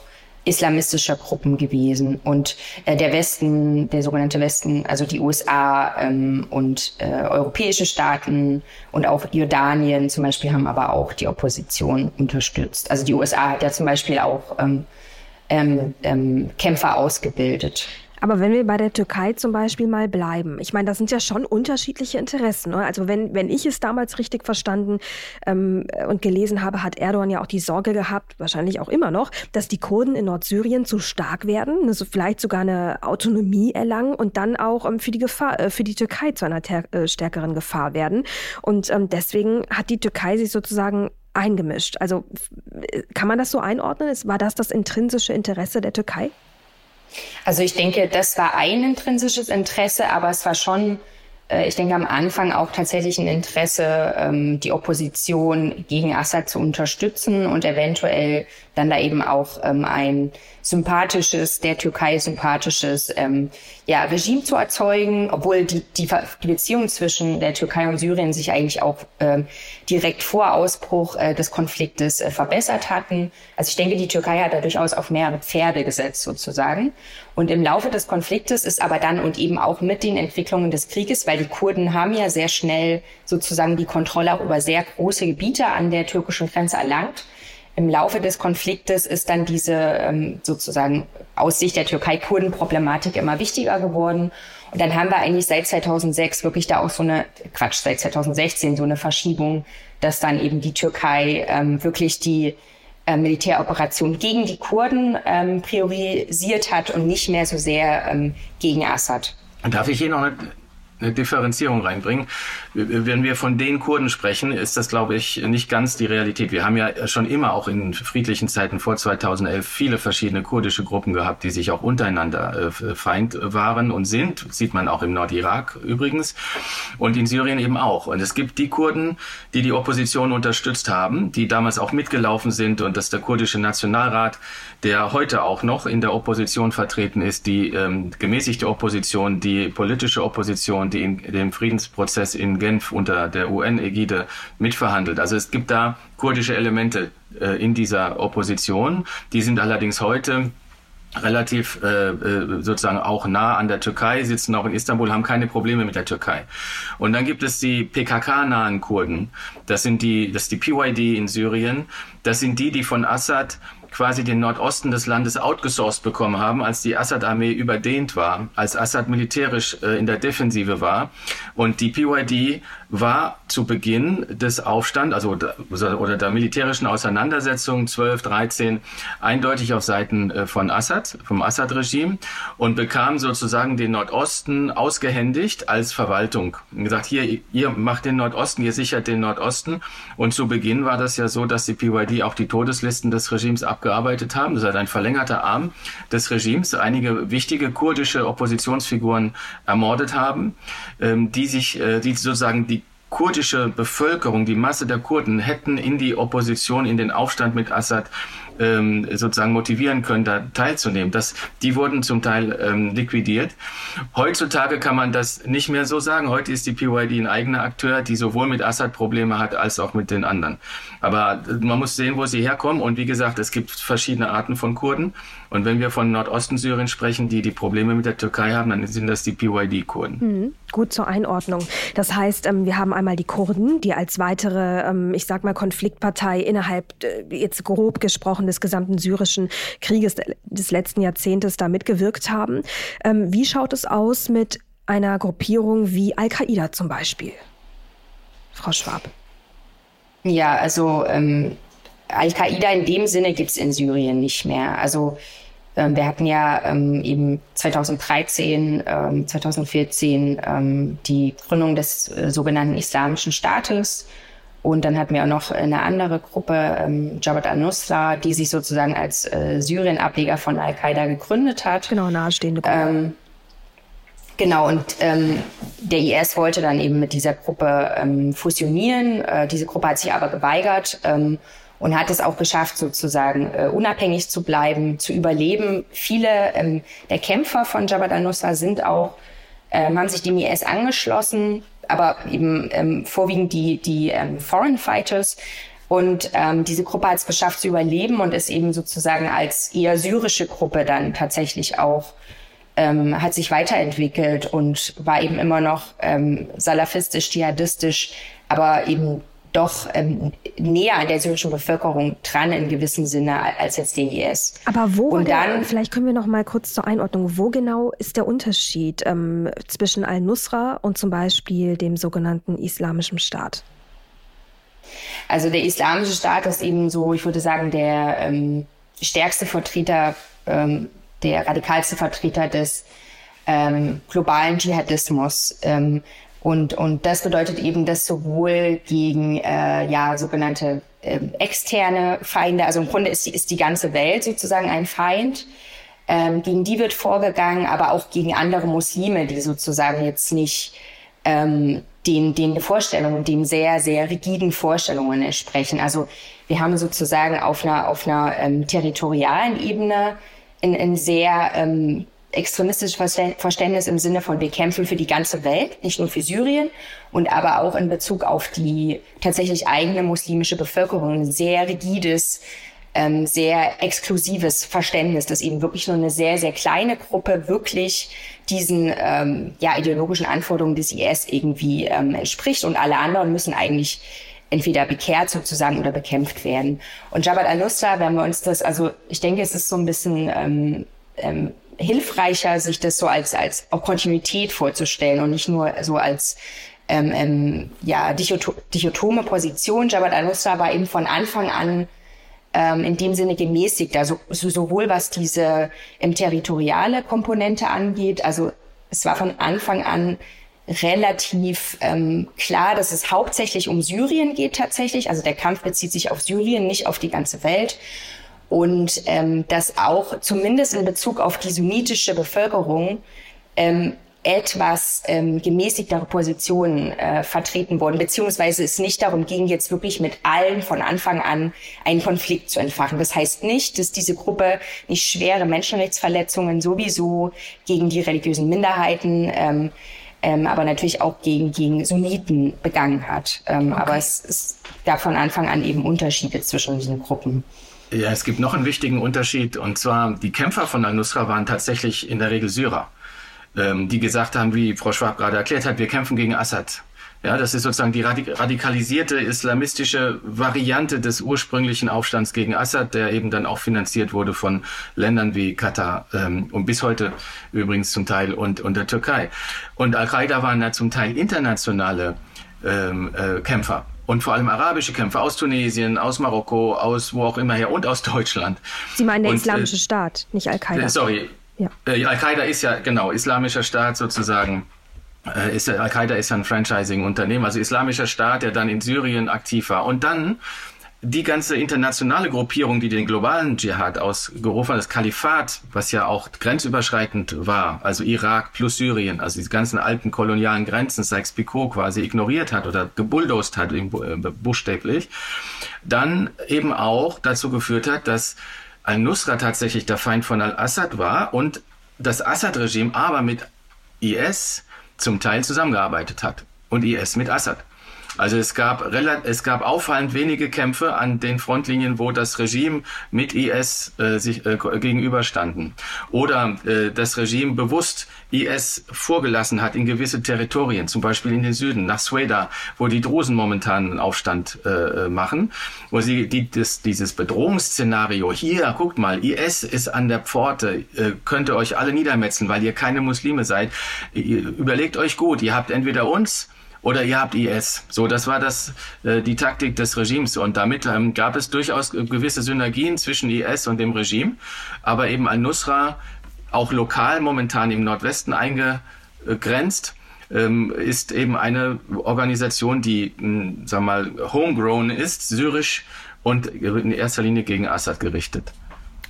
islamistischer Gruppen gewesen. Und äh, der Westen, der sogenannte Westen, also die USA ähm, und äh, europäische Staaten und auch Jordanien zum Beispiel haben aber auch die Opposition unterstützt. Also die USA hat ja zum Beispiel auch ähm, ähm, ähm, Kämpfer ausgebildet. Aber wenn wir bei der Türkei zum Beispiel mal bleiben, ich meine, das sind ja schon unterschiedliche Interessen. Ne? Also wenn, wenn ich es damals richtig verstanden ähm, und gelesen habe, hat Erdogan ja auch die Sorge gehabt, wahrscheinlich auch immer noch, dass die Kurden in Nordsyrien zu stark werden, also vielleicht sogar eine Autonomie erlangen und dann auch ähm, für, die Gefahr, äh, für die Türkei zu einer äh, stärkeren Gefahr werden. Und ähm, deswegen hat die Türkei sich sozusagen eingemischt. Also kann man das so einordnen? War das das intrinsische Interesse der Türkei? Also ich denke, das war ein intrinsisches Interesse, aber es war schon äh, ich denke am Anfang auch tatsächlich ein Interesse, ähm, die Opposition gegen Assad zu unterstützen und eventuell dann da eben auch ähm, ein sympathisches, der Türkei sympathisches ähm, ja, Regime zu erzeugen, obwohl die, die, die Beziehungen zwischen der Türkei und Syrien sich eigentlich auch ähm, direkt vor Ausbruch äh, des Konfliktes äh, verbessert hatten. Also ich denke, die Türkei hat da durchaus auf mehrere Pferde gesetzt sozusagen. Und im Laufe des Konfliktes ist aber dann und eben auch mit den Entwicklungen des Krieges, weil die Kurden haben ja sehr schnell sozusagen die Kontrolle auch über sehr große Gebiete an der türkischen Grenze erlangt, im Laufe des Konfliktes ist dann diese ähm, sozusagen aus Sicht der Türkei Kurdenproblematik immer wichtiger geworden. Und dann haben wir eigentlich seit 2006 wirklich da auch so eine, Quatsch, seit 2016 so eine Verschiebung, dass dann eben die Türkei ähm, wirklich die äh, Militäroperation gegen die Kurden ähm, priorisiert hat und nicht mehr so sehr ähm, gegen Assad. Darf ich hier noch eine eine Differenzierung reinbringen. Wenn wir von den Kurden sprechen, ist das, glaube ich, nicht ganz die Realität. Wir haben ja schon immer auch in friedlichen Zeiten vor 2011 viele verschiedene kurdische Gruppen gehabt, die sich auch untereinander äh, Feind waren und sind. Sieht man auch im Nordirak übrigens. Und in Syrien eben auch. Und es gibt die Kurden, die die Opposition unterstützt haben, die damals auch mitgelaufen sind und dass der kurdische Nationalrat, der heute auch noch in der Opposition vertreten ist, die ähm, gemäßigte Opposition, die politische Opposition, die in dem Friedensprozess in Genf unter der UN-Ägide mitverhandelt. Also es gibt da kurdische Elemente äh, in dieser Opposition. Die sind allerdings heute relativ äh, äh sozusagen auch nah an der Türkei, sitzen auch in Istanbul, haben keine Probleme mit der Türkei. Und dann gibt es die PKK-nahen Kurden. Das sind die, das ist die PYD in Syrien. Das sind die, die von Assad quasi den Nordosten des Landes outgesourced bekommen haben, als die Assad-Armee überdehnt war, als Assad militärisch äh, in der Defensive war. Und die PYD war zu Beginn des Aufstands, also oder der militärischen Auseinandersetzung 12, 13 eindeutig auf Seiten äh, von Assad, vom Assad-Regime und bekam sozusagen den Nordosten ausgehändigt als Verwaltung. Und gesagt, hier, ihr macht den Nordosten, ihr sichert den Nordosten. Und zu Beginn war das ja so, dass die PYD auch die Todeslisten des Regimes abgearbeitet haben. Das ist ein verlängerter Arm des Regimes, einige wichtige kurdische Oppositionsfiguren ermordet haben, ähm, die sich, äh, die sozusagen die kurdische Bevölkerung, die Masse der Kurden hätten in die Opposition, in den Aufstand mit Assad ähm, sozusagen motivieren können, da teilzunehmen. Das, die wurden zum Teil ähm, liquidiert. Heutzutage kann man das nicht mehr so sagen. Heute ist die PYD ein eigener Akteur, die sowohl mit Assad Probleme hat als auch mit den anderen. Aber äh, man muss sehen, wo sie herkommen. Und wie gesagt, es gibt verschiedene Arten von Kurden. Und wenn wir von Nordosten Syrien sprechen, die die Probleme mit der Türkei haben, dann sind das die PYD-Kurden. Mhm. Gut zur Einordnung. Das heißt, ähm, wir haben einmal die Kurden, die als weitere, ähm, ich sag mal, Konfliktpartei innerhalb, äh, jetzt grob gesprochen, des gesamten syrischen Krieges des letzten Jahrzehntes da mitgewirkt haben. Ähm, wie schaut es aus mit einer Gruppierung wie Al-Qaida zum Beispiel? Frau Schwab. Ja, also ähm, Al-Qaida in dem Sinne gibt es in Syrien nicht mehr. Also wir hatten ja ähm, eben 2013, ähm, 2014 ähm, die Gründung des äh, sogenannten Islamischen Staates. Und dann hatten wir auch noch eine andere Gruppe, ähm, Jabhat al-Nusra, die sich sozusagen als äh, Syrien-Ableger von Al-Qaida gegründet hat. Genau, nahestehende Gruppe. Ähm, genau, und ähm, der IS wollte dann eben mit dieser Gruppe ähm, fusionieren. Äh, diese Gruppe hat sich aber geweigert. Und hat es auch geschafft, sozusagen äh, unabhängig zu bleiben, zu überleben. Viele ähm, der Kämpfer von Jabhat al-Nusra sind auch, ähm, haben sich dem IS angeschlossen, aber eben ähm, vorwiegend die, die ähm, Foreign Fighters. Und ähm, diese Gruppe hat es geschafft zu überleben und ist eben sozusagen als eher syrische Gruppe dann tatsächlich auch ähm, hat sich weiterentwickelt und war eben immer noch ähm, salafistisch, dschihadistisch, aber eben doch ähm, näher an der syrischen Bevölkerung dran in gewissem Sinne als jetzt der IS. Aber wo, und dann, vielleicht können wir noch mal kurz zur Einordnung, wo genau ist der Unterschied ähm, zwischen al-Nusra und zum Beispiel dem sogenannten Islamischen Staat? Also der Islamische Staat ist eben so, ich würde sagen, der ähm, stärkste Vertreter, ähm, der radikalste Vertreter des ähm, globalen Dschihadismus. Und, und das bedeutet eben, dass sowohl gegen äh, ja, sogenannte äh, externe Feinde, also im Grunde ist, ist die ganze Welt sozusagen ein Feind, ähm, gegen die wird vorgegangen, aber auch gegen andere Muslime, die sozusagen jetzt nicht ähm, den, den Vorstellungen, den sehr, sehr rigiden Vorstellungen entsprechen. Also wir haben sozusagen auf einer, auf einer ähm, territorialen Ebene ein, ein sehr ähm, extremistisches Verständnis im Sinne von wir kämpfen für die ganze Welt, nicht nur für Syrien und aber auch in Bezug auf die tatsächlich eigene muslimische Bevölkerung ein sehr rigides, ähm, sehr exklusives Verständnis, dass eben wirklich nur eine sehr, sehr kleine Gruppe wirklich diesen ähm, ja, ideologischen Anforderungen des IS irgendwie ähm, entspricht und alle anderen müssen eigentlich entweder bekehrt sozusagen oder bekämpft werden. Und Jabhat al-Nusra, wenn wir uns das, also ich denke, es ist so ein bisschen ähm, ähm, hilfreicher, sich das so als, als Kontinuität vorzustellen und nicht nur so als ähm, ähm, ja, dichotome Position. Jabhat al-Nusra war eben von Anfang an ähm, in dem Sinne gemäßigt, also sowohl was diese ähm, territoriale Komponente angeht, also es war von Anfang an relativ ähm, klar, dass es hauptsächlich um Syrien geht tatsächlich. Also der Kampf bezieht sich auf Syrien, nicht auf die ganze Welt und ähm, dass auch zumindest in Bezug auf die sunnitische Bevölkerung ähm, etwas ähm, gemäßigtere Positionen äh, vertreten wurden, beziehungsweise es nicht darum ging, jetzt wirklich mit allen von Anfang an einen Konflikt zu entfachen. Das heißt nicht, dass diese Gruppe nicht schwere Menschenrechtsverletzungen sowieso gegen die religiösen Minderheiten, ähm, ähm, aber natürlich auch gegen, gegen Sunniten begangen hat. Ähm, okay. Aber es, es gab von Anfang an eben Unterschiede zwischen diesen Gruppen. Ja, es gibt noch einen wichtigen Unterschied und zwar die Kämpfer von Al-Nusra waren tatsächlich in der Regel Syrer, ähm, die gesagt haben, wie Frau Schwab gerade erklärt hat, wir kämpfen gegen Assad. Ja, das ist sozusagen die radikalisierte islamistische Variante des ursprünglichen Aufstands gegen Assad, der eben dann auch finanziert wurde von Ländern wie Katar ähm, und bis heute übrigens zum Teil und, und der Türkei. Und Al-Qaida waren ja zum Teil internationale ähm, äh, Kämpfer und vor allem arabische Kämpfer aus Tunesien, aus Marokko, aus wo auch immer her und aus Deutschland. Sie meinen der und, Islamische äh, Staat, nicht Al-Qaida. Äh, sorry. Ja. Äh, Al-Qaida ist ja, genau, Islamischer Staat sozusagen. Äh, ist, Al-Qaida ist ja ein Franchising-Unternehmen, also Islamischer Staat, der dann in Syrien aktiv war. Und dann die ganze internationale Gruppierung, die den globalen Dschihad ausgerufen hat, das Kalifat, was ja auch grenzüberschreitend war, also Irak plus Syrien, also die ganzen alten kolonialen Grenzen, Sykes-Picot quasi ignoriert hat oder gebulldozed hat, äh, buchstäblich, dann eben auch dazu geführt hat, dass al-Nusra tatsächlich der Feind von al-Assad war und das Assad-Regime aber mit IS zum Teil zusammengearbeitet hat und IS mit Assad. Also es gab, es gab auffallend wenige Kämpfe an den Frontlinien, wo das Regime mit IS äh, sich äh, gegenüberstanden. Oder äh, das Regime bewusst IS vorgelassen hat in gewisse Territorien, zum Beispiel in den Süden, nach Sweda, wo die Drusen momentan einen Aufstand äh, machen, wo sie die, das, dieses Bedrohungsszenario, hier, guckt mal, IS ist an der Pforte, äh, könnt ihr euch alle niedermetzeln, weil ihr keine Muslime seid. Ihr, überlegt euch gut, ihr habt entweder uns oder ihr habt IS. So, das war das, äh, die Taktik des Regimes. Und damit ähm, gab es durchaus gewisse Synergien zwischen IS und dem Regime. Aber eben Al-Nusra, auch lokal momentan im Nordwesten eingegrenzt, ähm, ist eben eine Organisation, die, mh, hm, sag mal, homegrown ist, syrisch und in erster Linie gegen Assad gerichtet.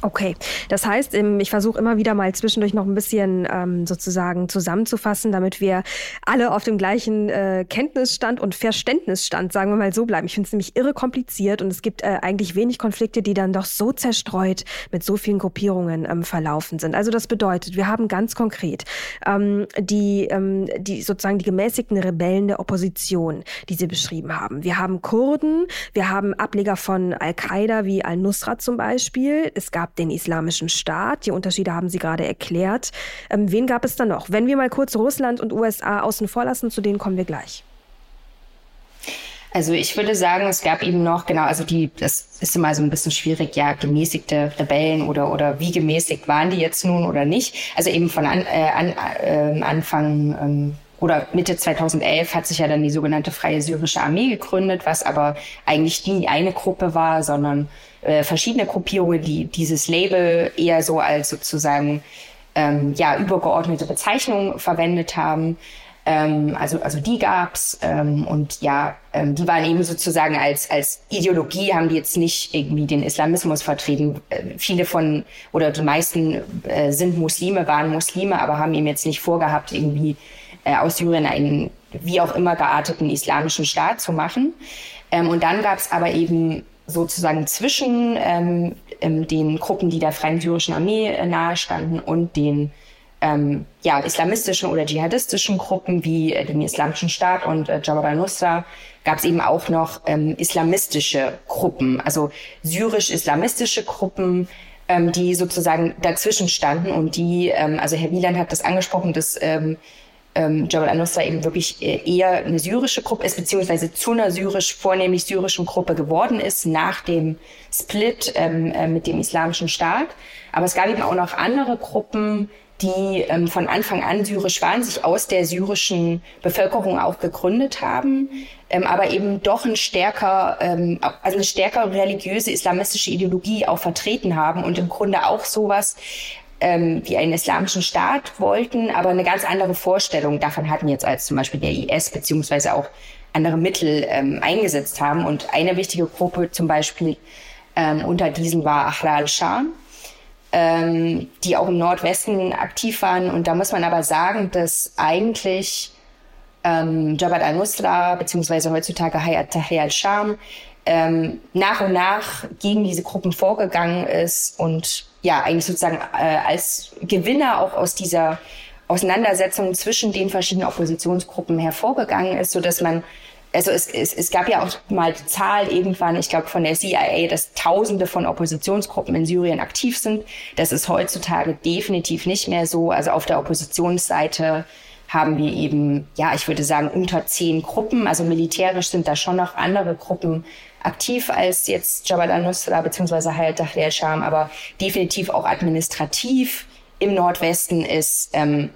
Okay, das heißt, ich versuche immer wieder mal zwischendurch noch ein bisschen ähm, sozusagen zusammenzufassen, damit wir alle auf dem gleichen äh, Kenntnisstand und Verständnisstand, sagen wir mal so, bleiben. Ich finde es nämlich irre kompliziert und es gibt äh, eigentlich wenig Konflikte, die dann doch so zerstreut mit so vielen Gruppierungen ähm, verlaufen sind. Also das bedeutet, wir haben ganz konkret ähm, die, ähm, die sozusagen die gemäßigten Rebellen der Opposition, die Sie beschrieben haben. Wir haben Kurden, wir haben Ableger von Al-Qaida wie Al-Nusra zum Beispiel. Es gab gab den Islamischen Staat. Die Unterschiede haben Sie gerade erklärt. Ähm, wen gab es da noch? Wenn wir mal kurz Russland und USA außen vor lassen, zu denen kommen wir gleich. Also ich würde sagen, es gab eben noch, genau, also die, das ist immer so ein bisschen schwierig, ja, gemäßigte Rebellen oder, oder wie gemäßigt waren die jetzt nun oder nicht. Also eben von an, äh, an, äh, Anfang ähm, oder Mitte 2011 hat sich ja dann die sogenannte Freie Syrische Armee gegründet, was aber eigentlich nie eine Gruppe war, sondern äh, verschiedene Gruppierungen, die dieses Label eher so als sozusagen ähm, ja übergeordnete Bezeichnung verwendet haben. Ähm, also also die gab's ähm, und ja, ähm, die waren eben sozusagen als als Ideologie haben die jetzt nicht irgendwie den Islamismus vertreten. Äh, viele von oder die meisten äh, sind Muslime, waren Muslime, aber haben eben jetzt nicht vorgehabt irgendwie äh, aus Syrien einen wie auch immer gearteten islamischen Staat zu machen. Ähm, und dann gab es aber eben sozusagen zwischen ähm, ähm, den Gruppen, die der Freien Syrischen Armee äh, nahestanden und den ähm, ja, islamistischen oder dschihadistischen Gruppen wie äh, dem Islamischen Staat und äh, Jabhat al-Nusra gab es eben auch noch ähm, islamistische Gruppen, also syrisch-islamistische Gruppen, ähm, die sozusagen dazwischen standen und die, ähm, also Herr Wieland hat das angesprochen, dass ähm, ähm, Jabal al-Nusra eben wirklich äh, eher eine syrische Gruppe ist, beziehungsweise zu einer syrisch, vornehmlich syrischen Gruppe geworden ist nach dem Split ähm, äh, mit dem Islamischen Staat. Aber es gab eben auch noch andere Gruppen, die ähm, von Anfang an syrisch waren, sich aus der syrischen Bevölkerung auch gegründet haben, ähm, aber eben doch ein stärker, ähm, also eine stärker religiöse islamistische Ideologie auch vertreten haben und im Grunde auch sowas ähm, wie einen islamischen Staat wollten, aber eine ganz andere Vorstellung davon hatten jetzt als zum Beispiel der IS beziehungsweise auch andere Mittel ähm, eingesetzt haben. Und eine wichtige Gruppe zum Beispiel ähm, unter diesen war Ahrar al-Sham, ähm, die auch im Nordwesten aktiv waren. Und da muss man aber sagen, dass eigentlich ähm, Jabhat al-Nusra beziehungsweise heutzutage Hayat Tahrir al-Sham ähm, nach und nach gegen diese Gruppen vorgegangen ist und ja eigentlich sozusagen äh, als Gewinner auch aus dieser Auseinandersetzung zwischen den verschiedenen Oppositionsgruppen hervorgegangen ist, so dass man also es, es, es gab ja auch mal die Zahl irgendwann, ich glaube von der CIA, dass Tausende von Oppositionsgruppen in Syrien aktiv sind. Das ist heutzutage definitiv nicht mehr so. Also auf der Oppositionsseite haben wir eben, ja, ich würde sagen, unter zehn Gruppen. Also militärisch sind da schon noch andere Gruppen aktiv als jetzt Jabal al-Nusra bzw. Hayat Tahrir al-Sham, aber definitiv auch administrativ im Nordwesten ist ähm,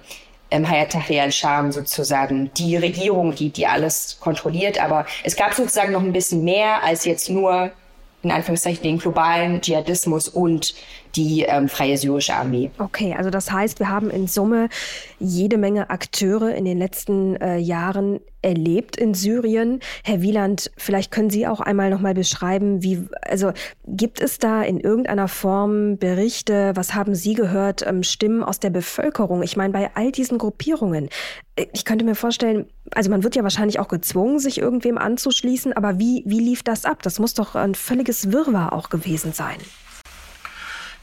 ähm, Hayat Tahrir al-Sham sozusagen die Regierung, die, die alles kontrolliert. Aber es gab sozusagen noch ein bisschen mehr als jetzt nur in Anführungszeichen den globalen Dschihadismus und die ähm, Freie Syrische Armee. Okay, also das heißt, wir haben in Summe jede Menge Akteure in den letzten äh, Jahren erlebt in Syrien. Herr Wieland, vielleicht können Sie auch einmal noch mal beschreiben, wie also gibt es da in irgendeiner Form Berichte, was haben Sie gehört, ähm, Stimmen aus der Bevölkerung? Ich meine, bei all diesen Gruppierungen, äh, ich könnte mir vorstellen, also man wird ja wahrscheinlich auch gezwungen, sich irgendwem anzuschließen, aber wie wie lief das ab? Das muss doch ein völliges Wirrwarr auch gewesen sein.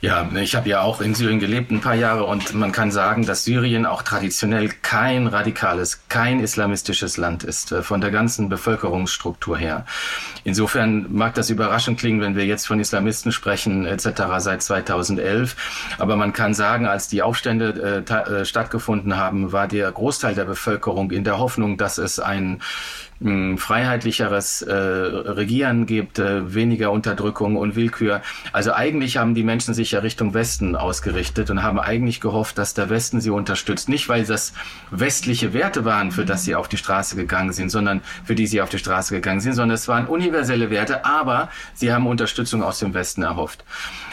Ja, ich habe ja auch in Syrien gelebt ein paar Jahre und man kann sagen, dass Syrien auch traditionell kein radikales, kein islamistisches Land ist, äh, von der ganzen Bevölkerungsstruktur her. Insofern mag das überraschend klingen, wenn wir jetzt von Islamisten sprechen etc. seit 2011. Aber man kann sagen, als die Aufstände äh, äh, stattgefunden haben, war der Großteil der Bevölkerung in der Hoffnung, dass es ein freiheitlicheres äh, Regieren gibt, äh, weniger Unterdrückung und Willkür. Also eigentlich haben die Menschen sich ja Richtung Westen ausgerichtet und haben eigentlich gehofft, dass der Westen sie unterstützt. Nicht, weil das westliche Werte waren, für das sie auf die Straße gegangen sind, sondern für die sie auf die Straße gegangen sind, sondern es waren universelle Werte, aber sie haben Unterstützung aus dem Westen erhofft.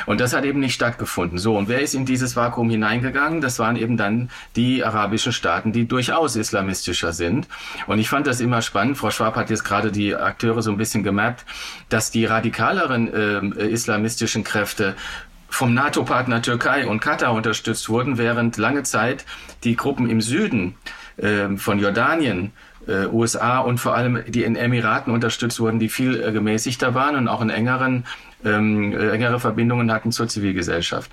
Und das hat eben nicht stattgefunden. So, und wer ist in dieses Vakuum hineingegangen? Das waren eben dann die arabischen Staaten, die durchaus islamistischer sind. Und ich fand das immer spannend, Frau Schwab hat jetzt gerade die Akteure so ein bisschen gemappt, dass die radikaleren äh, islamistischen Kräfte vom NATO-Partner Türkei und Katar unterstützt wurden, während lange Zeit die Gruppen im Süden äh, von Jordanien, äh, USA und vor allem die in Emiraten unterstützt wurden, die viel äh, gemäßigter waren und auch in engeren ähm, äh, engere Verbindungen hatten zur Zivilgesellschaft.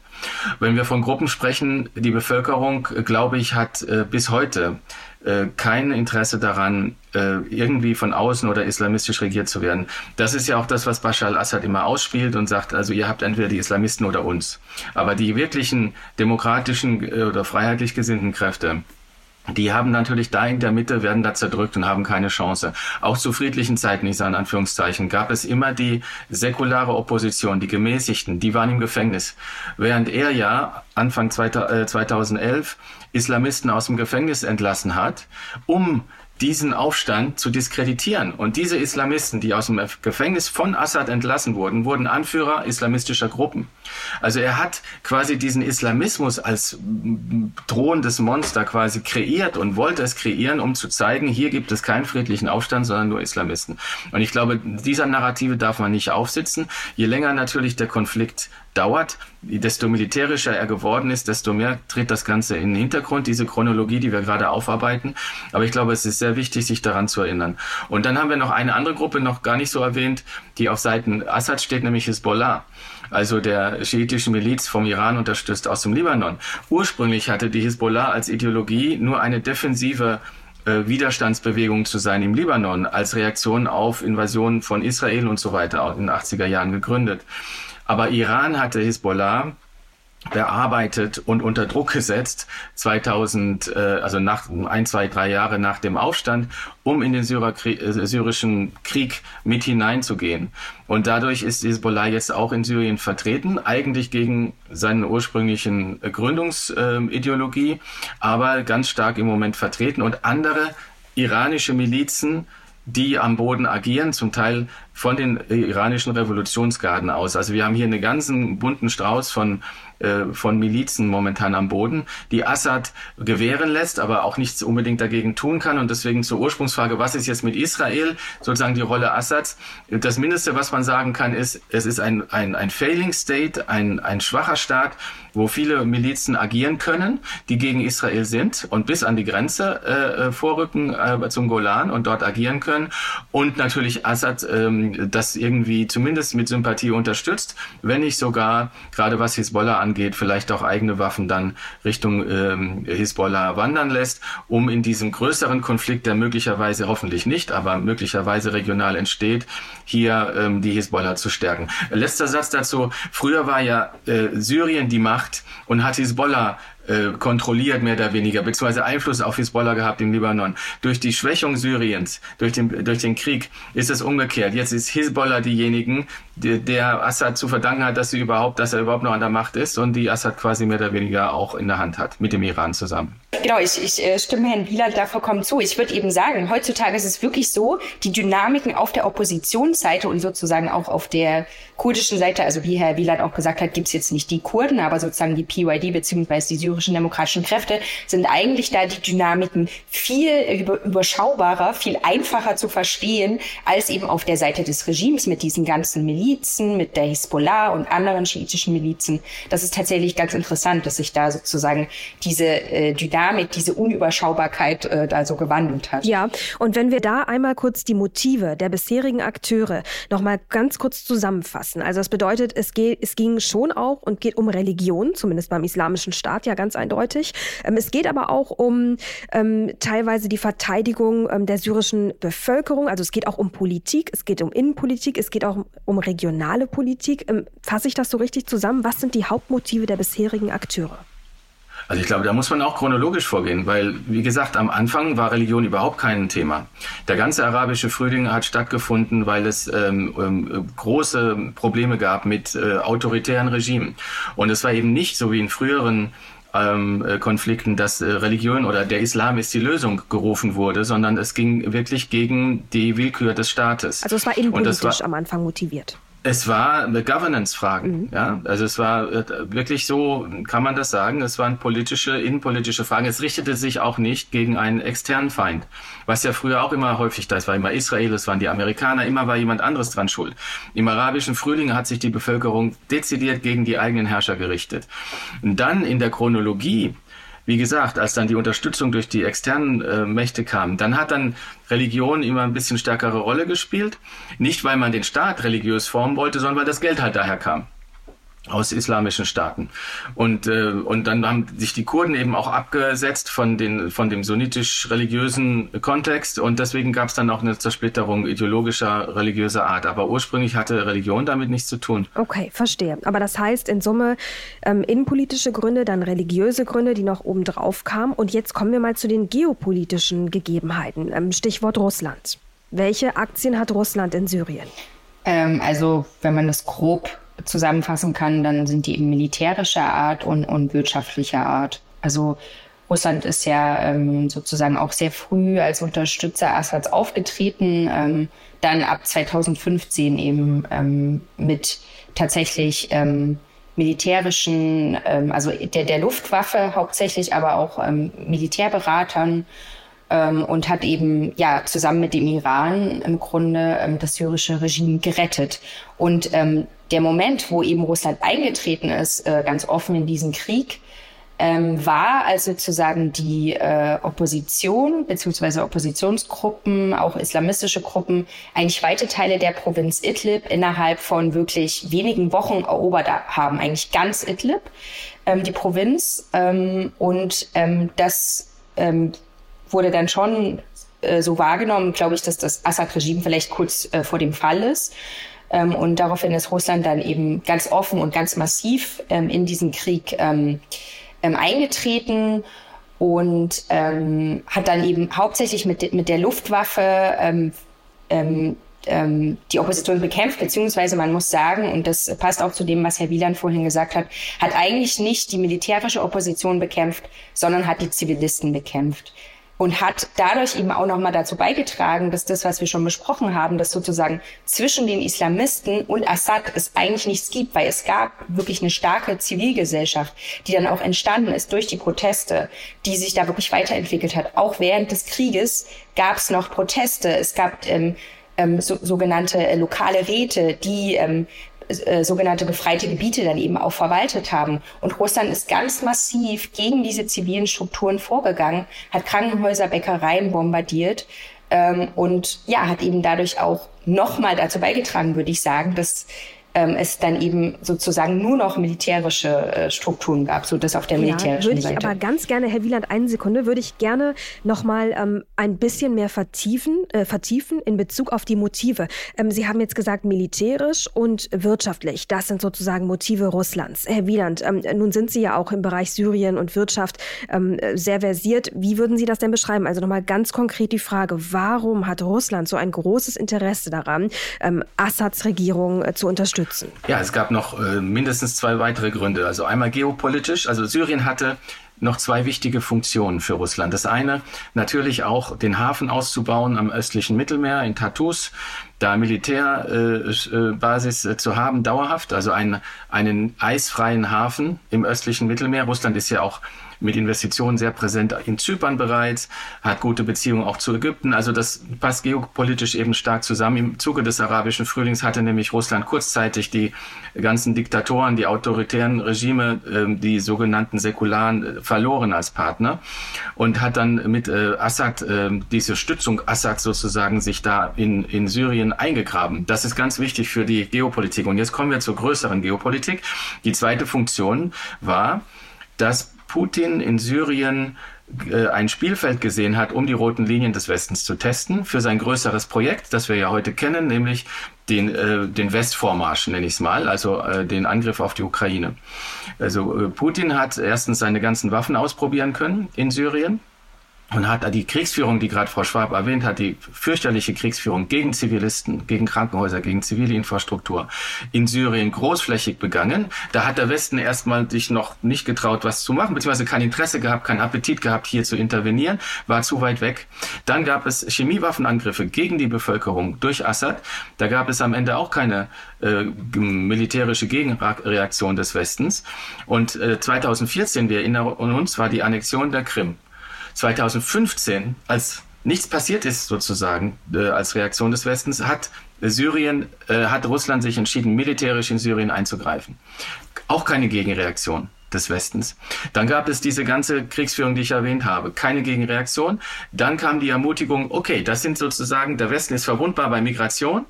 Wenn wir von Gruppen sprechen, die Bevölkerung, äh, glaube ich, hat äh, bis heute äh, kein Interesse daran, äh, irgendwie von außen oder islamistisch regiert zu werden. Das ist ja auch das, was Bashar al-Assad immer ausspielt und sagt, also ihr habt entweder die Islamisten oder uns. Aber die wirklichen demokratischen äh, oder freiheitlich gesinnten Kräfte, die haben natürlich da in der Mitte, werden da zerdrückt und haben keine Chance. Auch zu friedlichen Zeiten, ich sage in Anführungszeichen, gab es immer die säkulare Opposition, die Gemäßigten, die waren im Gefängnis. Während er ja Anfang 2011 Islamisten aus dem Gefängnis entlassen hat, um diesen Aufstand zu diskreditieren. Und diese Islamisten, die aus dem Gefängnis von Assad entlassen wurden, wurden Anführer islamistischer Gruppen. Also er hat quasi diesen Islamismus als drohendes Monster quasi kreiert und wollte es kreieren, um zu zeigen, hier gibt es keinen friedlichen Aufstand, sondern nur Islamisten. Und ich glaube, dieser Narrative darf man nicht aufsitzen. Je länger natürlich der Konflikt dauert, desto militärischer er geworden ist, desto mehr tritt das Ganze in den Hintergrund, diese Chronologie, die wir gerade aufarbeiten. Aber ich glaube, es ist sehr wichtig, sich daran zu erinnern. Und dann haben wir noch eine andere Gruppe, noch gar nicht so erwähnt, die auf Seiten Assad steht, nämlich Hezbollah also der schiitischen Miliz vom Iran unterstützt aus dem Libanon. Ursprünglich hatte die Hezbollah als Ideologie nur eine defensive äh, Widerstandsbewegung zu sein im Libanon als Reaktion auf Invasionen von Israel und so weiter in den 80er Jahren gegründet. Aber Iran hatte Hezbollah bearbeitet und unter Druck gesetzt 2000 äh, also nach ein zwei drei Jahre nach dem Aufstand um in den Syrerkrieg, äh, syrischen Krieg mit hineinzugehen. Und dadurch ist Hezbollah jetzt auch in Syrien vertreten eigentlich gegen seine ursprünglichen Gründungsideologie aber ganz stark im Moment vertreten. Und andere iranische Milizen die am Boden agieren, zum Teil von den iranischen Revolutionsgarden aus. Also wir haben hier einen ganzen bunten Strauß von äh, von Milizen momentan am Boden, die Assad gewähren lässt, aber auch nichts unbedingt dagegen tun kann. Und deswegen zur Ursprungsfrage, was ist jetzt mit Israel, sozusagen die Rolle Assads? Das Mindeste, was man sagen kann, ist, es ist ein, ein, ein Failing State, ein, ein schwacher Staat, wo viele Milizen agieren können, die gegen Israel sind und bis an die Grenze äh, äh vorrücken äh, zum Golan und dort agieren können. Und natürlich Assad ähm, das irgendwie zumindest mit Sympathie unterstützt, wenn nicht sogar, gerade was Hezbollah angeht, vielleicht auch eigene Waffen dann Richtung ähm, Hisbollah wandern lässt, um in diesem größeren Konflikt, der möglicherweise hoffentlich nicht, aber möglicherweise regional entsteht, hier ähm, die Hisbollah zu stärken. Letzter Satz dazu. Früher war ja äh, Syrien die Macht und hat Hisbollah äh, kontrolliert, mehr oder weniger, beziehungsweise Einfluss auf Hisbollah gehabt im Libanon. Durch die Schwächung Syriens, durch den, durch den Krieg, ist es umgekehrt. Jetzt ist Hisbollah diejenigen, der, der Assad zu verdanken hat, dass sie überhaupt, dass er überhaupt noch an der Macht ist und die Assad quasi mehr oder weniger auch in der Hand hat, mit dem Iran zusammen. Genau, ich, ich äh, stimme Herrn Wieland da vollkommen zu. Ich würde eben sagen, heutzutage ist es wirklich so, die Dynamiken auf der Oppositionsseite und sozusagen auch auf der kurdischen Seite, also wie Herr Wieland auch gesagt hat, gibt es jetzt nicht die Kurden, aber sozusagen die PYD beziehungsweise die syrischen demokratischen Kräfte, sind eigentlich da die Dynamiken viel überschaubarer, viel einfacher zu verstehen, als eben auf der Seite des Regimes mit diesen ganzen Milizen, mit der Hisbollah und anderen schiitischen Milizen. Das ist tatsächlich ganz interessant, dass sich da sozusagen diese äh, Dynamik diese Unüberschaubarkeit äh, da so gewandelt hat. Ja, und wenn wir da einmal kurz die Motive der bisherigen Akteure noch mal ganz kurz zusammenfassen. Also das bedeutet, es, geht, es ging schon auch und geht um Religion, zumindest beim islamischen Staat ja ganz eindeutig. Ähm, es geht aber auch um ähm, teilweise die Verteidigung ähm, der syrischen Bevölkerung. Also es geht auch um Politik, es geht um Innenpolitik, es geht auch um, um regionale Politik. Ähm, fasse ich das so richtig zusammen? Was sind die Hauptmotive der bisherigen Akteure? Also ich glaube, da muss man auch chronologisch vorgehen, weil, wie gesagt, am Anfang war Religion überhaupt kein Thema. Der ganze arabische Frühling hat stattgefunden, weil es ähm, ähm, große Probleme gab mit äh, autoritären Regimen. Und es war eben nicht so wie in früheren ähm, äh, Konflikten, dass äh, Religion oder der Islam ist die Lösung gerufen wurde, sondern es ging wirklich gegen die Willkür des Staates. Also es war innenpolitisch war, am Anfang motiviert. Es war Governance-Fragen. Mhm. Ja? Also es war äh, wirklich so, kann man das sagen, es waren politische, innenpolitische Fragen. Es richtete sich auch nicht gegen einen externen Feind, was ja früher auch immer häufig da ist. Es war immer Israel, es waren die Amerikaner, immer war jemand anderes dran schuld. Im arabischen Frühling hat sich die Bevölkerung dezidiert gegen die eigenen Herrscher gerichtet. Und dann in der Chronologie wie gesagt, als dann die Unterstützung durch die externen äh, Mächte kam, dann hat dann Religion immer ein bisschen stärkere Rolle gespielt. Nicht, weil man den Staat religiös formen wollte, sondern weil das Geld halt daher kam aus islamischen Staaten. Und, äh, und dann haben sich die Kurden eben auch abgesetzt von, den, von dem sunnitisch-religiösen Kontext und deswegen gab es dann auch eine Zersplitterung ideologischer, religiöser Art. Aber ursprünglich hatte Religion damit nichts zu tun. Okay, verstehe. Aber das heißt in Summe ähm, innenpolitische Gründe, dann religiöse Gründe, die noch obendrauf kamen. Und jetzt kommen wir mal zu den geopolitischen Gegebenheiten. Ähm, Stichwort Russland. Welche Aktien hat Russland in Syrien? Ähm, also wenn man das grob zusammenfassen kann, dann sind die eben militärischer Art und, und wirtschaftlicher Art. Also Russland ist ja ähm, sozusagen auch sehr früh als Unterstützer Assads aufgetreten, ähm, dann ab 2015 eben ähm, mit tatsächlich ähm, militärischen, ähm, also der, der Luftwaffe hauptsächlich, aber auch ähm, Militärberatern ähm, und hat eben ja zusammen mit dem Iran im Grunde ähm, das syrische Regime gerettet. Und ähm, der Moment, wo eben Russland eingetreten ist, äh, ganz offen in diesen Krieg, ähm, war, als sozusagen die äh, Opposition beziehungsweise Oppositionsgruppen, auch islamistische Gruppen, eigentlich weite Teile der Provinz Idlib innerhalb von wirklich wenigen Wochen erobert haben, eigentlich ganz Idlib, ähm, die Provinz. Ähm, und ähm, das ähm, wurde dann schon äh, so wahrgenommen, glaube ich, dass das Assad-Regime vielleicht kurz äh, vor dem Fall ist. Ähm, und daraufhin ist Russland dann eben ganz offen und ganz massiv ähm, in diesen Krieg ähm, ähm, eingetreten und ähm, hat dann eben hauptsächlich mit, mit der Luftwaffe ähm, die Opposition bekämpft, beziehungsweise man muss sagen, und das passt auch zu dem, was Herr Wieland vorhin gesagt hat, hat eigentlich nicht die militärische Opposition bekämpft, sondern hat die Zivilisten bekämpft und hat dadurch eben auch nochmal dazu beigetragen, dass das, was wir schon besprochen haben, dass sozusagen zwischen den Islamisten und Assad es eigentlich nichts gibt, weil es gab wirklich eine starke Zivilgesellschaft, die dann auch entstanden ist durch die Proteste, die sich da wirklich weiterentwickelt hat. Auch während des Krieges gab es noch Proteste. Es gab ähm, ähm, so, sogenannte äh, lokale Räte, die ähm, äh, sogenannte befreite Gebiete dann eben auch verwaltet haben. Und Russland ist ganz massiv gegen diese zivilen Strukturen vorgegangen, hat Krankenhäuser, Bäckereien bombardiert ähm, und ja, hat eben dadurch auch nochmal dazu beigetragen, würde ich sagen, dass ähm, es dann eben sozusagen nur noch militärische äh, Strukturen gab, so das auf der militärischen ja, würde ich Seite. aber ganz gerne, Herr Wieland, eine Sekunde, würde ich gerne nochmal ähm, ein bisschen mehr vertiefen, äh, vertiefen in Bezug auf die Motive. Ähm, Sie haben jetzt gesagt, militärisch und wirtschaftlich, das sind sozusagen Motive Russlands. Herr Wieland, ähm, nun sind Sie ja auch im Bereich Syrien und Wirtschaft ähm, sehr versiert. Wie würden Sie das denn beschreiben? Also nochmal ganz konkret die Frage, warum hat Russland so ein großes Interesse daran, ähm, Assads Regierung äh, zu unterstützen? Unterstützen? Ja, es gab noch äh, mindestens zwei weitere Gründe. Also einmal geopolitisch. Also Syrien hatte noch zwei wichtige Funktionen für Russland. Das eine natürlich auch den Hafen auszubauen am östlichen Mittelmeer in Tartus, da Militärbasis äh, äh, zu haben, dauerhaft, also einen, einen eisfreien Hafen im östlichen Mittelmeer. Russland ist ja auch mit Investitionen sehr präsent in Zypern bereits, hat gute Beziehungen auch zu Ägypten. Also das passt geopolitisch eben stark zusammen. Im Zuge des arabischen Frühlings hatte nämlich Russland kurzzeitig die ganzen Diktatoren, die autoritären Regime, ähm, die sogenannten Säkularen, äh, verloren als Partner und hat dann mit äh, Assad, ähm, diese Stützung Assad sozusagen sich da in, in Syrien eingegraben. Das ist ganz wichtig für die Geopolitik. Und jetzt kommen wir zur größeren Geopolitik. Die zweite Funktion war, dass Putin in Syrien äh, ein Spielfeld gesehen hat, um die roten Linien des Westens zu testen für sein größeres Projekt, das wir ja heute kennen, nämlich den, äh, den Westvormarsch, nenne ich es mal, also äh, den Angriff auf die Ukraine. Also äh, Putin hat erstens seine ganzen Waffen ausprobieren können in Syrien und hat die Kriegsführung, die gerade Frau Schwab erwähnt hat, die fürchterliche Kriegsführung gegen Zivilisten, gegen Krankenhäuser, gegen zivile Infrastruktur in Syrien großflächig begangen. Da hat der Westen erstmal sich noch nicht getraut, was zu machen, beziehungsweise kein Interesse gehabt, kein Appetit gehabt, hier zu intervenieren, war zu weit weg. Dann gab es Chemiewaffenangriffe gegen die Bevölkerung durch Assad. Da gab es am Ende auch keine äh, militärische Gegenreaktion des Westens. Und äh, 2014, wir erinnern uns, war die Annexion der Krim. 2015, als nichts passiert ist sozusagen äh, als Reaktion des Westens, hat Syrien, äh, hat Russland sich entschieden, militärisch in Syrien einzugreifen. Auch keine Gegenreaktion des Westens. Dann gab es diese ganze Kriegsführung, die ich erwähnt habe. Keine Gegenreaktion. Dann kam die Ermutigung, okay, das sind sozusagen, der Westen ist verwundbar bei Migration.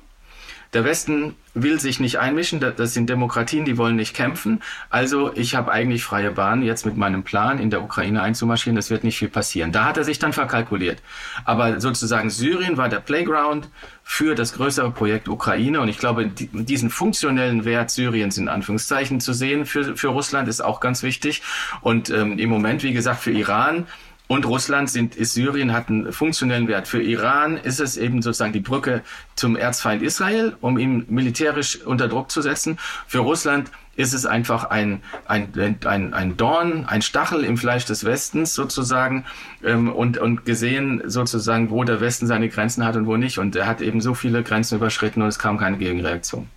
Der Westen will sich nicht einmischen, das sind Demokratien, die wollen nicht kämpfen. Also ich habe eigentlich freie Bahn, jetzt mit meinem Plan in der Ukraine einzumarschieren, es wird nicht viel passieren. Da hat er sich dann verkalkuliert. Aber sozusagen Syrien war der Playground für das größere Projekt Ukraine. Und ich glaube, diesen funktionellen Wert Syriens in Anführungszeichen zu sehen für, für Russland ist auch ganz wichtig. Und ähm, im Moment, wie gesagt, für Iran und Russland sind, ist Syrien hat einen funktionellen Wert. Für Iran ist es eben sozusagen die Brücke zum Erzfeind Israel, um ihn militärisch unter Druck zu setzen. Für Russland ist es einfach ein, ein, ein, ein Dorn, ein Stachel im Fleisch des Westens sozusagen ähm, und, und gesehen sozusagen, wo der Westen seine Grenzen hat und wo nicht. Und er hat eben so viele Grenzen überschritten und es kam keine Gegenreaktion.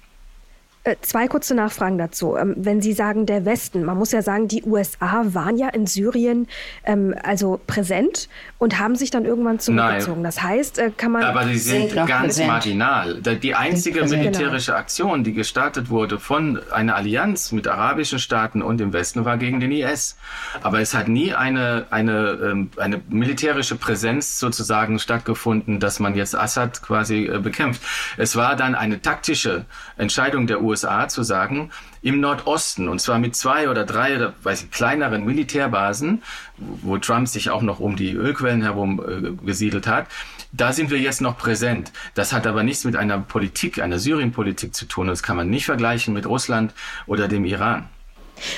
Äh, zwei kurze Nachfragen dazu. Ähm, wenn Sie sagen, der Westen, man muss ja sagen, die USA waren ja in Syrien ähm, also präsent und haben sich dann irgendwann zurückgezogen. Nein. Das heißt, äh, kann man. Aber sie sind, sind ganz präsent. marginal. Die einzige militärische Aktion, die gestartet wurde von einer Allianz mit arabischen Staaten und dem Westen, war gegen den IS. Aber es hat nie eine, eine, ähm, eine militärische Präsenz sozusagen stattgefunden, dass man jetzt Assad quasi äh, bekämpft. Es war dann eine taktische Entscheidung der USA, USA zu sagen, im Nordosten, und zwar mit zwei oder drei oder weiß ich, kleineren Militärbasen, wo Trump sich auch noch um die Ölquellen herum äh, gesiedelt hat, da sind wir jetzt noch präsent. Das hat aber nichts mit einer Politik, einer Syrien-Politik zu tun. Das kann man nicht vergleichen mit Russland oder dem Iran.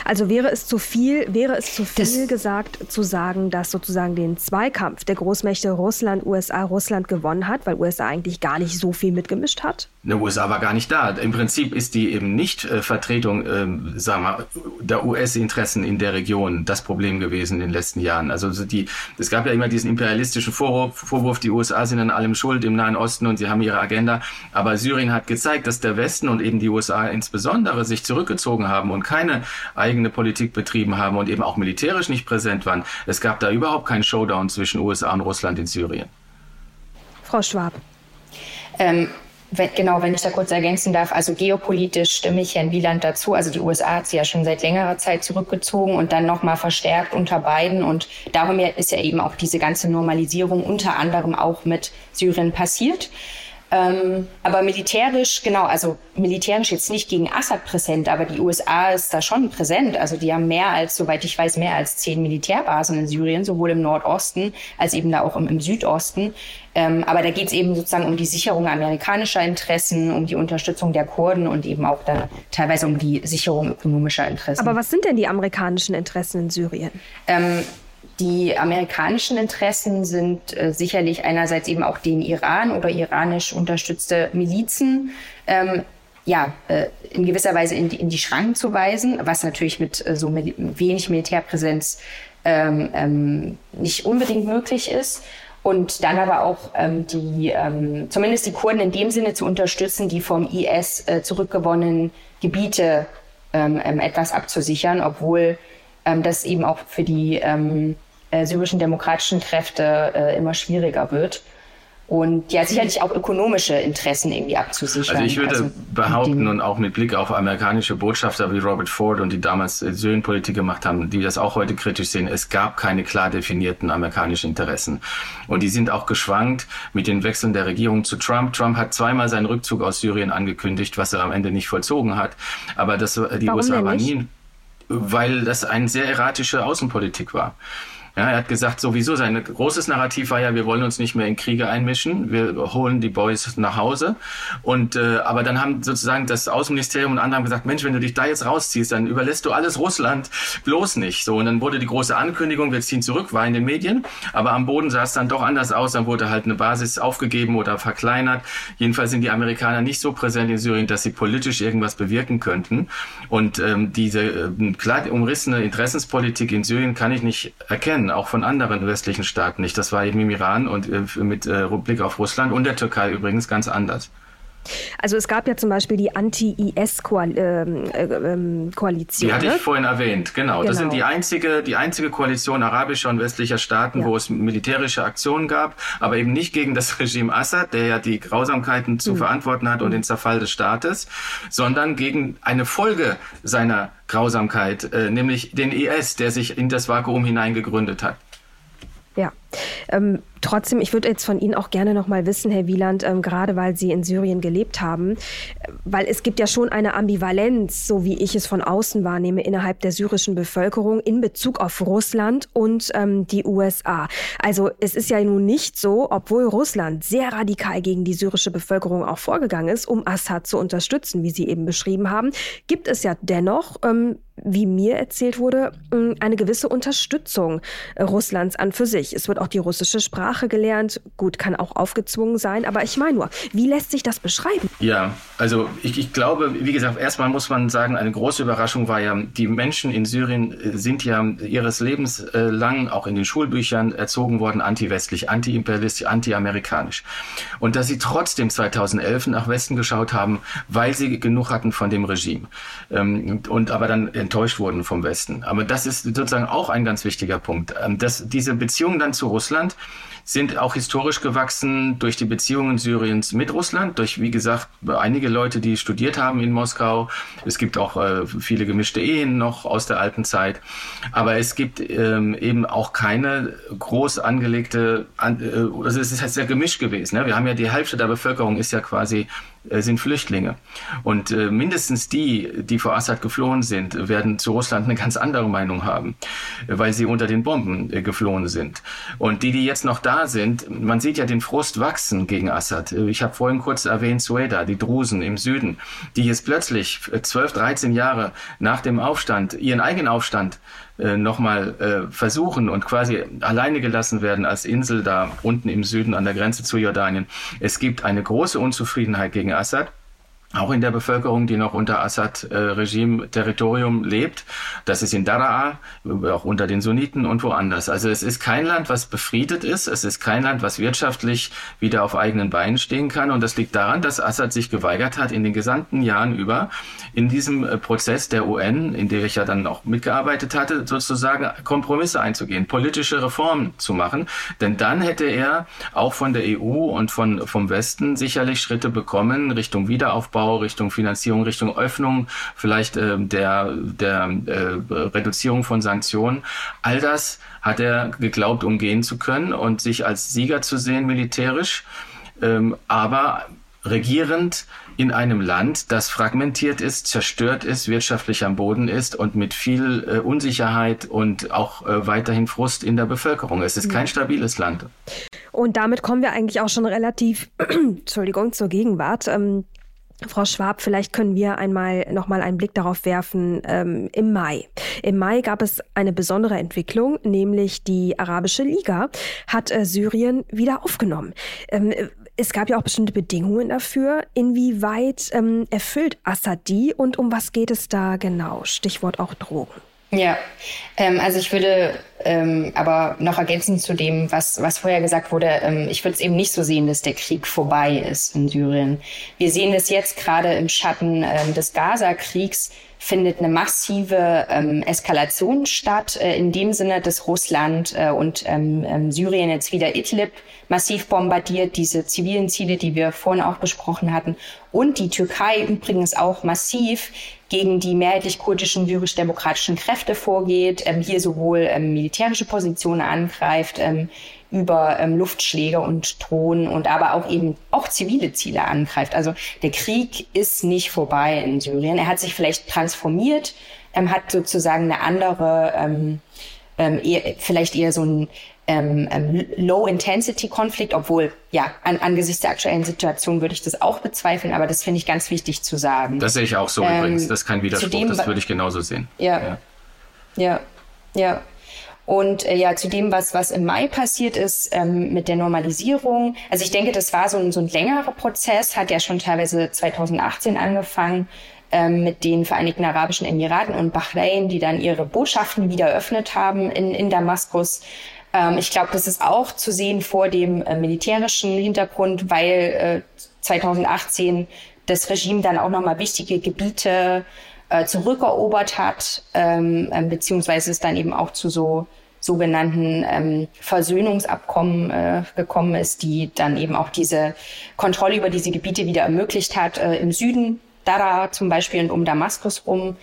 Also wäre es zu viel, wäre es zu viel das gesagt zu sagen, dass sozusagen den Zweikampf der Großmächte Russland, USA, Russland gewonnen hat, weil USA eigentlich gar nicht so viel mitgemischt hat? Die USA war gar nicht da. Im Prinzip ist die eben nicht äh, Vertretung, äh, sagen wir, der US-Interessen in der Region das Problem gewesen in den letzten Jahren. Also die, es gab ja immer diesen imperialistischen Vorwurf, Vorwurf, die USA sind an allem schuld im Nahen Osten und sie haben ihre Agenda. Aber Syrien hat gezeigt, dass der Westen und eben die USA insbesondere sich zurückgezogen haben und keine eigene Politik betrieben haben und eben auch militärisch nicht präsent waren. Es gab da überhaupt keinen Showdown zwischen USA und Russland in Syrien. Frau Schwab. Ähm, wenn, genau, wenn ich da kurz ergänzen darf, also geopolitisch stimme ich Herrn Wieland dazu. Also die USA hat sich ja schon seit längerer Zeit zurückgezogen und dann nochmal verstärkt unter beiden. Und darum ist ja eben auch diese ganze Normalisierung unter anderem auch mit Syrien passiert. Ähm, aber militärisch, genau, also militärisch jetzt nicht gegen Assad präsent, aber die USA ist da schon präsent. Also die haben mehr als, soweit ich weiß, mehr als zehn Militärbasen in Syrien, sowohl im Nordosten als eben da auch im, im Südosten. Ähm, aber da geht es eben sozusagen um die Sicherung amerikanischer Interessen, um die Unterstützung der Kurden und eben auch dann teilweise um die Sicherung ökonomischer Interessen. Aber was sind denn die amerikanischen Interessen in Syrien? Ähm, die amerikanischen Interessen sind äh, sicherlich einerseits eben auch den Iran oder iranisch unterstützte Milizen ähm, ja, äh, in gewisser Weise in die, in die Schranken zu weisen, was natürlich mit äh, so mil wenig Militärpräsenz ähm, ähm, nicht unbedingt möglich ist. Und dann aber auch ähm, die, ähm, zumindest die Kurden in dem Sinne zu unterstützen, die vom IS äh, zurückgewonnenen Gebiete ähm, etwas abzusichern, obwohl das eben auch für die äh, syrischen demokratischen Kräfte äh, immer schwieriger wird. Und ja, sicherlich auch ökonomische Interessen irgendwie abzusichern. Also ich würde also behaupten und auch mit Blick auf amerikanische Botschafter wie Robert Ford und die damals Syrienpolitik gemacht haben, die das auch heute kritisch sehen, es gab keine klar definierten amerikanischen Interessen. Und die sind auch geschwankt mit den Wechseln der Regierung zu Trump. Trump hat zweimal seinen Rückzug aus Syrien angekündigt, was er am Ende nicht vollzogen hat. Aber das, die Warum USA war nie, weil das eine sehr erratische Außenpolitik war. Ja, er hat gesagt, sowieso sein großes Narrativ war ja, wir wollen uns nicht mehr in Kriege einmischen, wir holen die Boys nach Hause. Und äh, aber dann haben sozusagen das Außenministerium und andere haben gesagt, Mensch, wenn du dich da jetzt rausziehst, dann überlässt du alles Russland bloß nicht. So und dann wurde die große Ankündigung, wir ziehen zurück, war in den Medien, aber am Boden sah es dann doch anders aus. Dann wurde halt eine Basis aufgegeben oder verkleinert. Jedenfalls sind die Amerikaner nicht so präsent in Syrien, dass sie politisch irgendwas bewirken könnten. Und ähm, diese äh, klar umrissene Interessenspolitik in Syrien kann ich nicht erkennen kennen, auch von anderen westlichen Staaten nicht. Das war eben im Iran und äh, mit äh, Blick auf Russland und der Türkei übrigens ganz anders. Also es gab ja zum Beispiel die Anti-IS-Koalition. Ähm, äh, ähm, die hatte ich ne? vorhin erwähnt, genau. genau. Das sind die einzige, die einzige Koalition arabischer und westlicher Staaten, ja. wo es militärische Aktionen gab, aber eben nicht gegen das Regime Assad, der ja die Grausamkeiten zu mhm. verantworten hat und mhm. den Zerfall des Staates, sondern gegen eine Folge seiner Grausamkeit, äh, nämlich den IS, der sich in das Vakuum hineingegründet hat. Ja. Ähm, trotzdem, ich würde jetzt von Ihnen auch gerne noch mal wissen, Herr Wieland, ähm, gerade weil Sie in Syrien gelebt haben, weil es gibt ja schon eine Ambivalenz, so wie ich es von außen wahrnehme, innerhalb der syrischen Bevölkerung in Bezug auf Russland und ähm, die USA. Also es ist ja nun nicht so, obwohl Russland sehr radikal gegen die syrische Bevölkerung auch vorgegangen ist, um Assad zu unterstützen, wie Sie eben beschrieben haben, gibt es ja dennoch ähm, wie mir erzählt wurde, eine gewisse Unterstützung Russlands an für sich. Es wird auch die russische Sprache gelernt. Gut, kann auch aufgezwungen sein, aber ich meine nur, wie lässt sich das beschreiben? Ja, also ich, ich glaube, wie gesagt, erstmal muss man sagen, eine große Überraschung war ja, die Menschen in Syrien äh, sind ja ihres Lebens äh, lang auch in den Schulbüchern erzogen worden, anti-westlich, anti-imperialistisch, anti-amerikanisch. Und dass sie trotzdem 2011 nach Westen geschaut haben, weil sie genug hatten von dem Regime ähm, und aber dann enttäuscht wurden vom Westen. Aber das ist sozusagen auch ein ganz wichtiger Punkt. Ähm, dass diese Beziehungen dann zu Russland sind auch historisch gewachsen durch die Beziehungen Syriens mit Russland, durch, wie gesagt, einige Leute, die studiert haben in Moskau. Es gibt auch äh, viele gemischte Ehen noch aus der alten Zeit. Aber es gibt ähm, eben auch keine groß angelegte, an, äh, also es ist halt sehr gemischt gewesen. Ne? Wir haben ja die Hälfte der Bevölkerung ist ja quasi sind Flüchtlinge. Und äh, mindestens die, die vor Assad geflohen sind, werden zu Russland eine ganz andere Meinung haben, weil sie unter den Bomben äh, geflohen sind. Und die, die jetzt noch da sind, man sieht ja den Frust wachsen gegen Assad. Äh, ich habe vorhin kurz erwähnt, Sueda, die Drusen im Süden, die jetzt plötzlich 12, 13 Jahre nach dem Aufstand, ihren eigenen Aufstand, äh, nochmal äh, versuchen und quasi alleine gelassen werden als Insel da unten im Süden an der Grenze zu Jordanien. Es gibt eine große Unzufriedenheit gegen Assad auch in der Bevölkerung, die noch unter Assad-Regime-Territorium lebt. Das ist in Daraa, auch unter den Sunniten und woanders. Also es ist kein Land, was befriedet ist. Es ist kein Land, was wirtschaftlich wieder auf eigenen Beinen stehen kann. Und das liegt daran, dass Assad sich geweigert hat, in den gesamten Jahren über in diesem äh, Prozess der UN, in der ich ja dann auch mitgearbeitet hatte, sozusagen Kompromisse einzugehen, politische Reformen zu machen. Denn dann hätte er auch von der EU und von, vom Westen sicherlich Schritte bekommen Richtung Wiederaufbau Aufbau, Richtung Finanzierung, Richtung Öffnung, vielleicht äh, der, der äh, Reduzierung von Sanktionen. All das hat er geglaubt, umgehen zu können und sich als Sieger zu sehen militärisch, ähm, aber regierend in einem Land, das fragmentiert ist, zerstört ist, wirtschaftlich am Boden ist und mit viel äh, Unsicherheit und auch äh, weiterhin Frust in der Bevölkerung. Es ist kein stabiles Land. Und damit kommen wir eigentlich auch schon relativ, (clears throat) Entschuldigung, zur Gegenwart. Ähm, Frau Schwab, vielleicht können wir einmal noch mal einen Blick darauf werfen ähm, im Mai. Im Mai gab es eine besondere Entwicklung, nämlich die Arabische Liga hat äh, Syrien wieder aufgenommen. Ähm, es gab ja auch bestimmte Bedingungen dafür. Inwieweit ähm, erfüllt Assad die und um was geht es da genau? Stichwort auch Drogen. Ja, ähm, also ich würde ähm, aber noch ergänzen zu dem, was, was vorher gesagt wurde, ähm, ich würde es eben nicht so sehen, dass der Krieg vorbei ist in Syrien. Wir sehen es jetzt gerade im Schatten ähm, des Gaza-Kriegs, findet eine massive ähm, Eskalation statt, äh, in dem Sinne, dass Russland äh, und ähm, ähm, Syrien jetzt wieder Idlib massiv bombardiert, diese zivilen Ziele, die wir vorhin auch besprochen hatten, und die Türkei übrigens auch massiv gegen die mehrheitlich kurdischen syrisch-demokratischen Kräfte vorgeht, ähm, hier sowohl ähm, militärische Positionen angreift, ähm, über ähm, Luftschläge und Drohnen und aber auch eben auch zivile Ziele angreift. Also der Krieg ist nicht vorbei in Syrien. Er hat sich vielleicht transformiert, ähm, hat sozusagen eine andere, ähm, ähm, eher, vielleicht eher so ein ähm, ähm, Low-Intensity-Konflikt, obwohl, ja, an, angesichts der aktuellen Situation würde ich das auch bezweifeln, aber das finde ich ganz wichtig zu sagen. Das sehe ich auch so ähm, übrigens. Das ist kein Widerspruch, dem, das würde ich genauso sehen. Ja. Ja. Ja. ja. Und äh, ja, zu dem, was, was im Mai passiert ist ähm, mit der Normalisierung. Also ich denke, das war so ein, so ein längerer Prozess, hat ja schon teilweise 2018 angefangen ähm, mit den Vereinigten Arabischen Emiraten und Bahrain, die dann ihre Botschaften wieder eröffnet haben in, in Damaskus. Ähm, ich glaube, das ist auch zu sehen vor dem äh, militärischen Hintergrund, weil äh, 2018 das Regime dann auch nochmal wichtige Gebiete äh, zurückerobert hat, ähm, äh, beziehungsweise es dann eben auch zu so sogenannten ähm, Versöhnungsabkommen äh, gekommen ist, die dann eben auch diese Kontrolle über diese Gebiete wieder ermöglicht hat, äh, im Süden, Dara zum Beispiel und um Damaskus rum.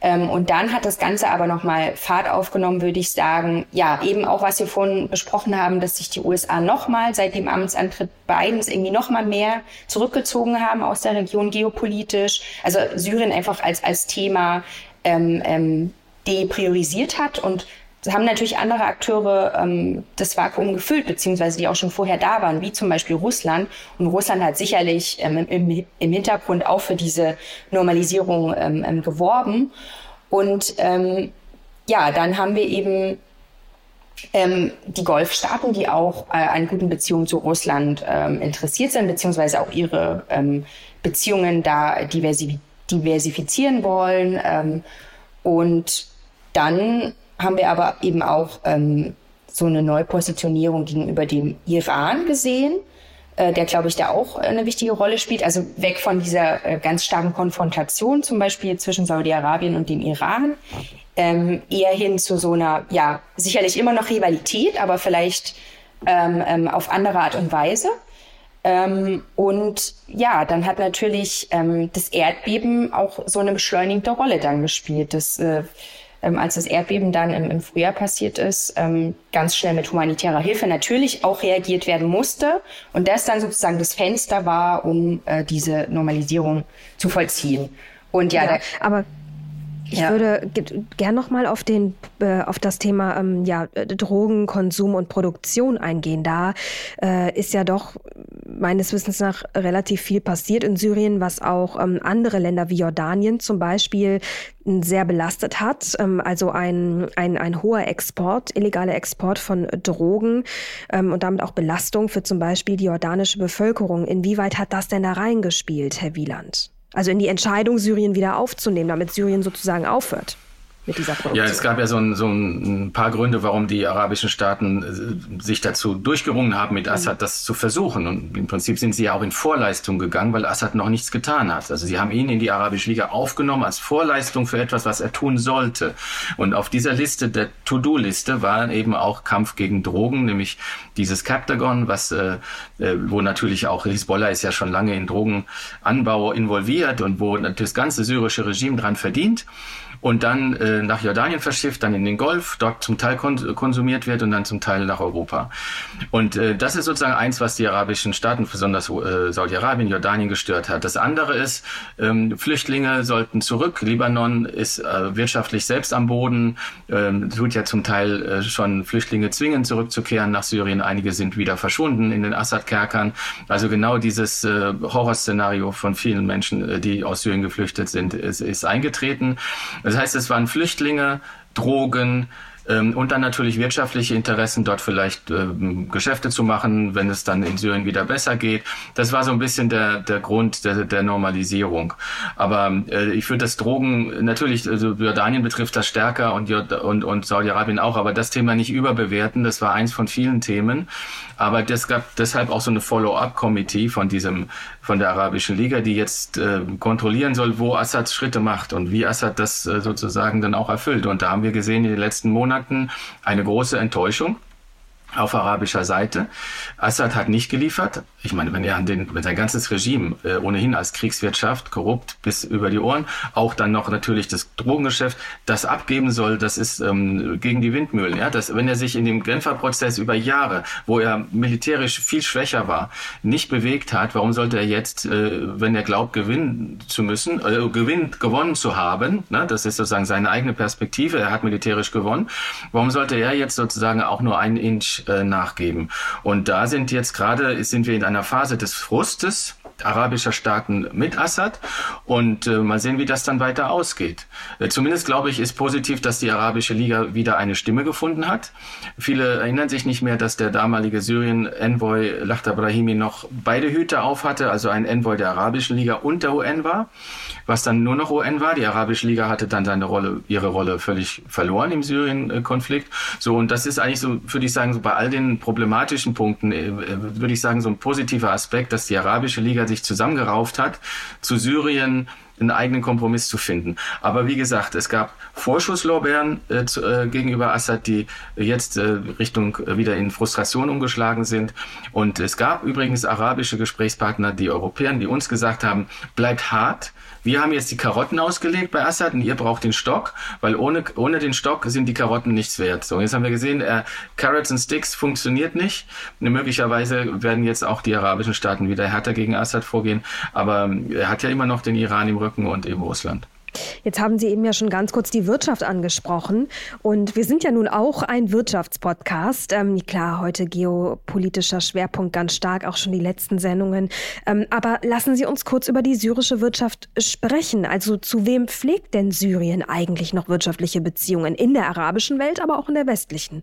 Ähm, und dann hat das Ganze aber nochmal Fahrt aufgenommen, würde ich sagen. Ja, eben auch, was wir vorhin besprochen haben, dass sich die USA nochmal seit dem Amtsantritt Bidens irgendwie nochmal mehr zurückgezogen haben aus der Region geopolitisch. Also Syrien einfach als, als Thema ähm, ähm, depriorisiert hat und haben natürlich andere Akteure ähm, das Vakuum gefüllt, beziehungsweise die auch schon vorher da waren, wie zum Beispiel Russland. Und Russland hat sicherlich ähm, im, im Hintergrund auch für diese Normalisierung ähm, ähm, geworben. Und ähm, ja, dann haben wir eben ähm, die Golfstaaten, die auch äh, an guten Beziehungen zu Russland ähm, interessiert sind, beziehungsweise auch ihre ähm, Beziehungen da diversi diversifizieren wollen. Ähm, und dann haben wir aber eben auch ähm, so eine Neupositionierung gegenüber dem Iran gesehen, äh, der, glaube ich, da auch eine wichtige Rolle spielt. Also weg von dieser äh, ganz starken Konfrontation zum Beispiel zwischen Saudi-Arabien und dem Iran, ähm, eher hin zu so einer, ja, sicherlich immer noch Rivalität, aber vielleicht ähm, ähm, auf andere Art und Weise. Ähm, und ja, dann hat natürlich ähm, das Erdbeben auch so eine beschleunigte Rolle dann gespielt. Das äh, ähm, als das Erdbeben dann im, im Frühjahr passiert ist, ähm, ganz schnell mit humanitärer Hilfe natürlich auch reagiert werden musste und das dann sozusagen das Fenster war, um äh, diese Normalisierung zu vollziehen. Und ja, ja da, aber ich ja. würde gern noch mal auf den äh, auf das Thema ähm, ja Drogenkonsum und Produktion eingehen. Da äh, ist ja doch meines Wissens nach relativ viel passiert in Syrien, was auch ähm, andere Länder wie Jordanien zum Beispiel sehr belastet hat. Ähm, also ein, ein, ein hoher Export, illegaler Export von Drogen ähm, und damit auch Belastung für zum Beispiel die jordanische Bevölkerung. Inwieweit hat das denn da reingespielt, Herr Wieland? Also in die Entscheidung, Syrien wieder aufzunehmen, damit Syrien sozusagen aufhört mit dieser Produktion. Ja, es gab ja so ein, so ein paar Gründe, warum die arabischen Staaten äh, sich dazu durchgerungen haben, mit Assad mhm. das zu versuchen. Und im Prinzip sind sie ja auch in Vorleistung gegangen, weil Assad noch nichts getan hat. Also sie haben ihn in die Arabische Liga aufgenommen als Vorleistung für etwas, was er tun sollte. Und auf dieser Liste, der To-Do-Liste, war eben auch Kampf gegen Drogen, nämlich dieses Captagon, was, äh, äh wo natürlich auch Hisbollah ist ja schon lange in Drogenanbau involviert und wo das ganze syrische Regime dran verdient und dann äh, nach Jordanien verschifft, dann in den Golf, dort zum Teil kon konsumiert wird und dann zum Teil nach Europa. Und äh, das ist sozusagen eins, was die arabischen Staaten, besonders äh, Saudi-Arabien, Jordanien gestört hat. Das andere ist, ähm, Flüchtlinge sollten zurück. Libanon ist äh, wirtschaftlich selbst am Boden, ähm, tut ja zum Teil äh, schon Flüchtlinge zwingen, zurückzukehren nach Syrien. Einige sind wieder verschwunden in den Assad-Kerkern. Also genau dieses äh, Horrorszenario von vielen Menschen, äh, die aus Syrien geflüchtet sind, ist, ist eingetreten. Das heißt, es waren Flüchtlinge, Drogen, ähm, und dann natürlich wirtschaftliche Interessen, dort vielleicht ähm, Geschäfte zu machen, wenn es dann in Syrien wieder besser geht. Das war so ein bisschen der, der Grund der, der Normalisierung. Aber äh, ich würde das Drogen, natürlich, also Jordanien betrifft das stärker und, und, und Saudi-Arabien auch, aber das Thema nicht überbewerten. Das war eins von vielen Themen. Aber es gab deshalb auch so eine Follow-up-Committee von diesem, von der Arabischen Liga, die jetzt äh, kontrollieren soll, wo Assad Schritte macht und wie Assad das äh, sozusagen dann auch erfüllt. Und da haben wir gesehen in den letzten Monaten eine große Enttäuschung auf arabischer Seite. Assad hat nicht geliefert. Ich meine, wenn er an den, wenn sein ganzes Regime äh, ohnehin als Kriegswirtschaft korrupt bis über die Ohren, auch dann noch natürlich das Drogengeschäft, das abgeben soll, das ist ähm, gegen die Windmühlen. Ja, das, wenn er sich in dem Genfer Prozess über Jahre, wo er militärisch viel schwächer war, nicht bewegt hat, warum sollte er jetzt, äh, wenn er glaubt, gewinnen zu müssen, äh, gewinnen, gewonnen zu haben, ne, das ist sozusagen seine eigene Perspektive, er hat militärisch gewonnen, warum sollte er jetzt sozusagen auch nur einen Inch äh, nachgeben. Und da sind jetzt gerade, sind wir in einer Phase des Frustes arabischer Staaten mit Assad und äh, mal sehen, wie das dann weiter ausgeht. Äh, zumindest glaube ich, ist positiv, dass die Arabische Liga wieder eine Stimme gefunden hat. Viele erinnern sich nicht mehr, dass der damalige Syrien-Envoy Lachta Brahimi noch beide Hüte auf hatte, also ein Envoy der Arabischen Liga und der UN war was dann nur noch UN war. Die Arabische Liga hatte dann seine Rolle, ihre Rolle völlig verloren im Syrien-Konflikt. So, und das ist eigentlich so, würde ich sagen, so bei all den problematischen Punkten, äh, würde ich sagen, so ein positiver Aspekt, dass die Arabische Liga sich zusammengerauft hat zu Syrien, einen eigenen Kompromiss zu finden. Aber wie gesagt, es gab Vorschusslorbeeren äh, zu, äh, gegenüber Assad, die jetzt äh, Richtung äh, wieder in Frustration umgeschlagen sind. Und es gab übrigens arabische Gesprächspartner, die Europäer, die uns gesagt haben, bleibt hart, wir haben jetzt die Karotten ausgelegt bei Assad und ihr braucht den Stock, weil ohne, ohne den Stock sind die Karotten nichts wert. So, jetzt haben wir gesehen, äh, Carrots and Sticks funktioniert nicht. Möglicherweise werden jetzt auch die arabischen Staaten wieder härter gegen Assad vorgehen, aber er hat ja immer noch den Iran im Rücken und eben Russland. Jetzt haben Sie eben ja schon ganz kurz die Wirtschaft angesprochen. Und wir sind ja nun auch ein Wirtschaftspodcast. Ähm, klar, heute geopolitischer Schwerpunkt ganz stark, auch schon die letzten Sendungen. Ähm, aber lassen Sie uns kurz über die syrische Wirtschaft sprechen. Also zu wem pflegt denn Syrien eigentlich noch wirtschaftliche Beziehungen? In der arabischen Welt, aber auch in der westlichen?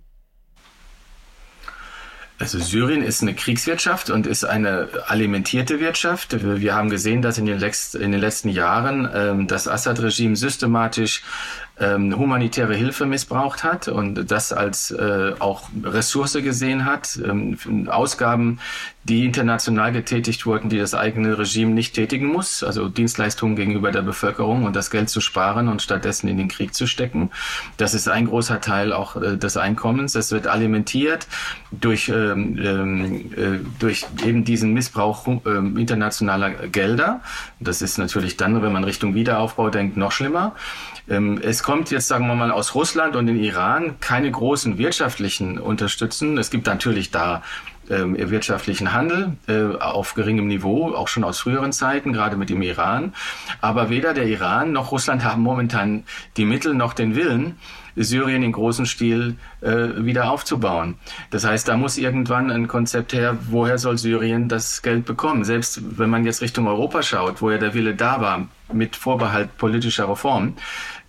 Also Syrien ist eine Kriegswirtschaft und ist eine alimentierte Wirtschaft. Wir haben gesehen, dass in den, letzten Jahren ähm, das Assad-Regime systematisch ähm, humanitäre Hilfe missbraucht hat und das als äh, auch Ressource gesehen hat, ähm, Ausgaben, die international getätigt wurden, die das eigene Regime nicht tätigen muss, also Dienstleistungen gegenüber der Bevölkerung und das Geld zu sparen und stattdessen in den Krieg zu stecken. Das ist ein großer Teil auch äh, des Einkommens. Es wird alimentiert durch, ähm, ähm äh, durch eben diesen Missbrauch äh, internationaler Gelder. Das ist natürlich dann, wenn man Richtung Wiederaufbau denkt, noch schlimmer. Ähm, es kommt jetzt, sagen wir mal, aus Russland und den Iran keine großen wirtschaftlichen Unterstützen. Es gibt natürlich da ähm, wirtschaftlichen Handel äh, auf geringem Niveau, auch schon aus früheren Zeiten, gerade mit dem Iran. Aber weder der Iran noch Russland haben momentan die Mittel noch den Willen, Syrien in großem Stil äh, wieder aufzubauen. Das heißt, da muss irgendwann ein Konzept her, woher soll Syrien das Geld bekommen? Selbst wenn man jetzt Richtung Europa schaut, wo ja der Wille da war, mit Vorbehalt politischer Reform,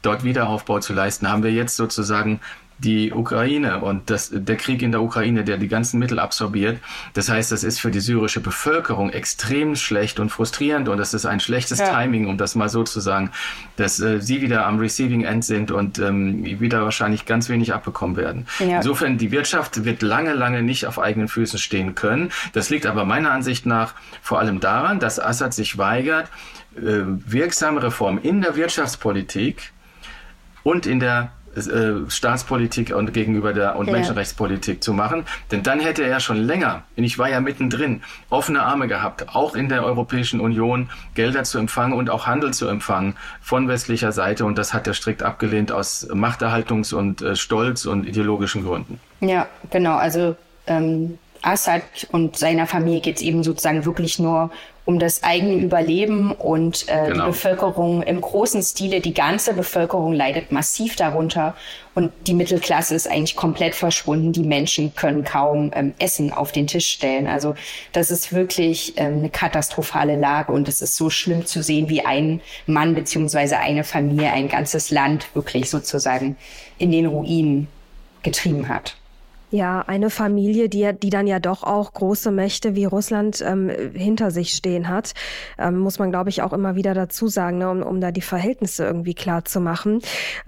dort Wiederaufbau zu leisten, haben wir jetzt sozusagen die Ukraine und das, der Krieg in der Ukraine, der die ganzen Mittel absorbiert. Das heißt, das ist für die syrische Bevölkerung extrem schlecht und frustrierend und das ist ein schlechtes ja. Timing, um das mal so zu sagen, dass äh, sie wieder am Receiving End sind und ähm, wieder wahrscheinlich ganz wenig abbekommen werden. Ja. Insofern, die Wirtschaft wird lange, lange nicht auf eigenen Füßen stehen können. Das liegt aber meiner Ansicht nach vor allem daran, dass Assad sich weigert, äh, wirksame Reformen in der Wirtschaftspolitik und in der äh, Staatspolitik und gegenüber der und ja. Menschenrechtspolitik zu machen. Denn dann hätte er schon länger, und ich war ja mittendrin, offene Arme gehabt, auch in der Europäischen Union Gelder zu empfangen und auch Handel zu empfangen von westlicher Seite. Und das hat er strikt abgelehnt aus Machterhaltungs- und äh, Stolz- und ideologischen Gründen. Ja, genau. Also ähm, Assad und seiner Familie geht es eben sozusagen wirklich nur um das eigene Überleben und äh, genau. die Bevölkerung im großen Stile, die ganze Bevölkerung leidet massiv darunter und die Mittelklasse ist eigentlich komplett verschwunden. Die Menschen können kaum ähm, Essen auf den Tisch stellen. Also das ist wirklich ähm, eine katastrophale Lage und es ist so schlimm zu sehen, wie ein Mann beziehungsweise eine Familie ein ganzes Land wirklich sozusagen in den Ruinen getrieben hat. Ja, eine Familie, die, die dann ja doch auch große Mächte wie Russland ähm, hinter sich stehen hat, ähm, muss man, glaube ich, auch immer wieder dazu sagen, ne, um, um da die Verhältnisse irgendwie klar zu machen.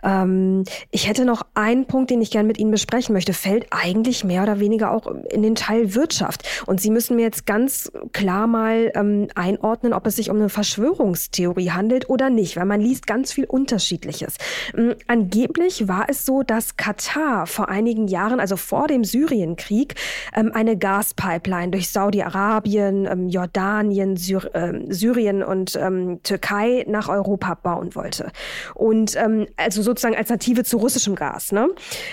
Ähm, ich hätte noch einen Punkt, den ich gerne mit Ihnen besprechen möchte, fällt eigentlich mehr oder weniger auch in den Teil Wirtschaft. Und Sie müssen mir jetzt ganz klar mal ähm, einordnen, ob es sich um eine Verschwörungstheorie handelt oder nicht, weil man liest ganz viel Unterschiedliches. Ähm, angeblich war es so, dass Katar vor einigen Jahren, also vor dem Syrienkrieg ähm, eine Gaspipeline durch Saudi-Arabien, ähm, Jordanien, Syr äh, Syrien und ähm, Türkei nach Europa bauen wollte. Und ähm, also sozusagen Alternative zu russischem Gas. Ne?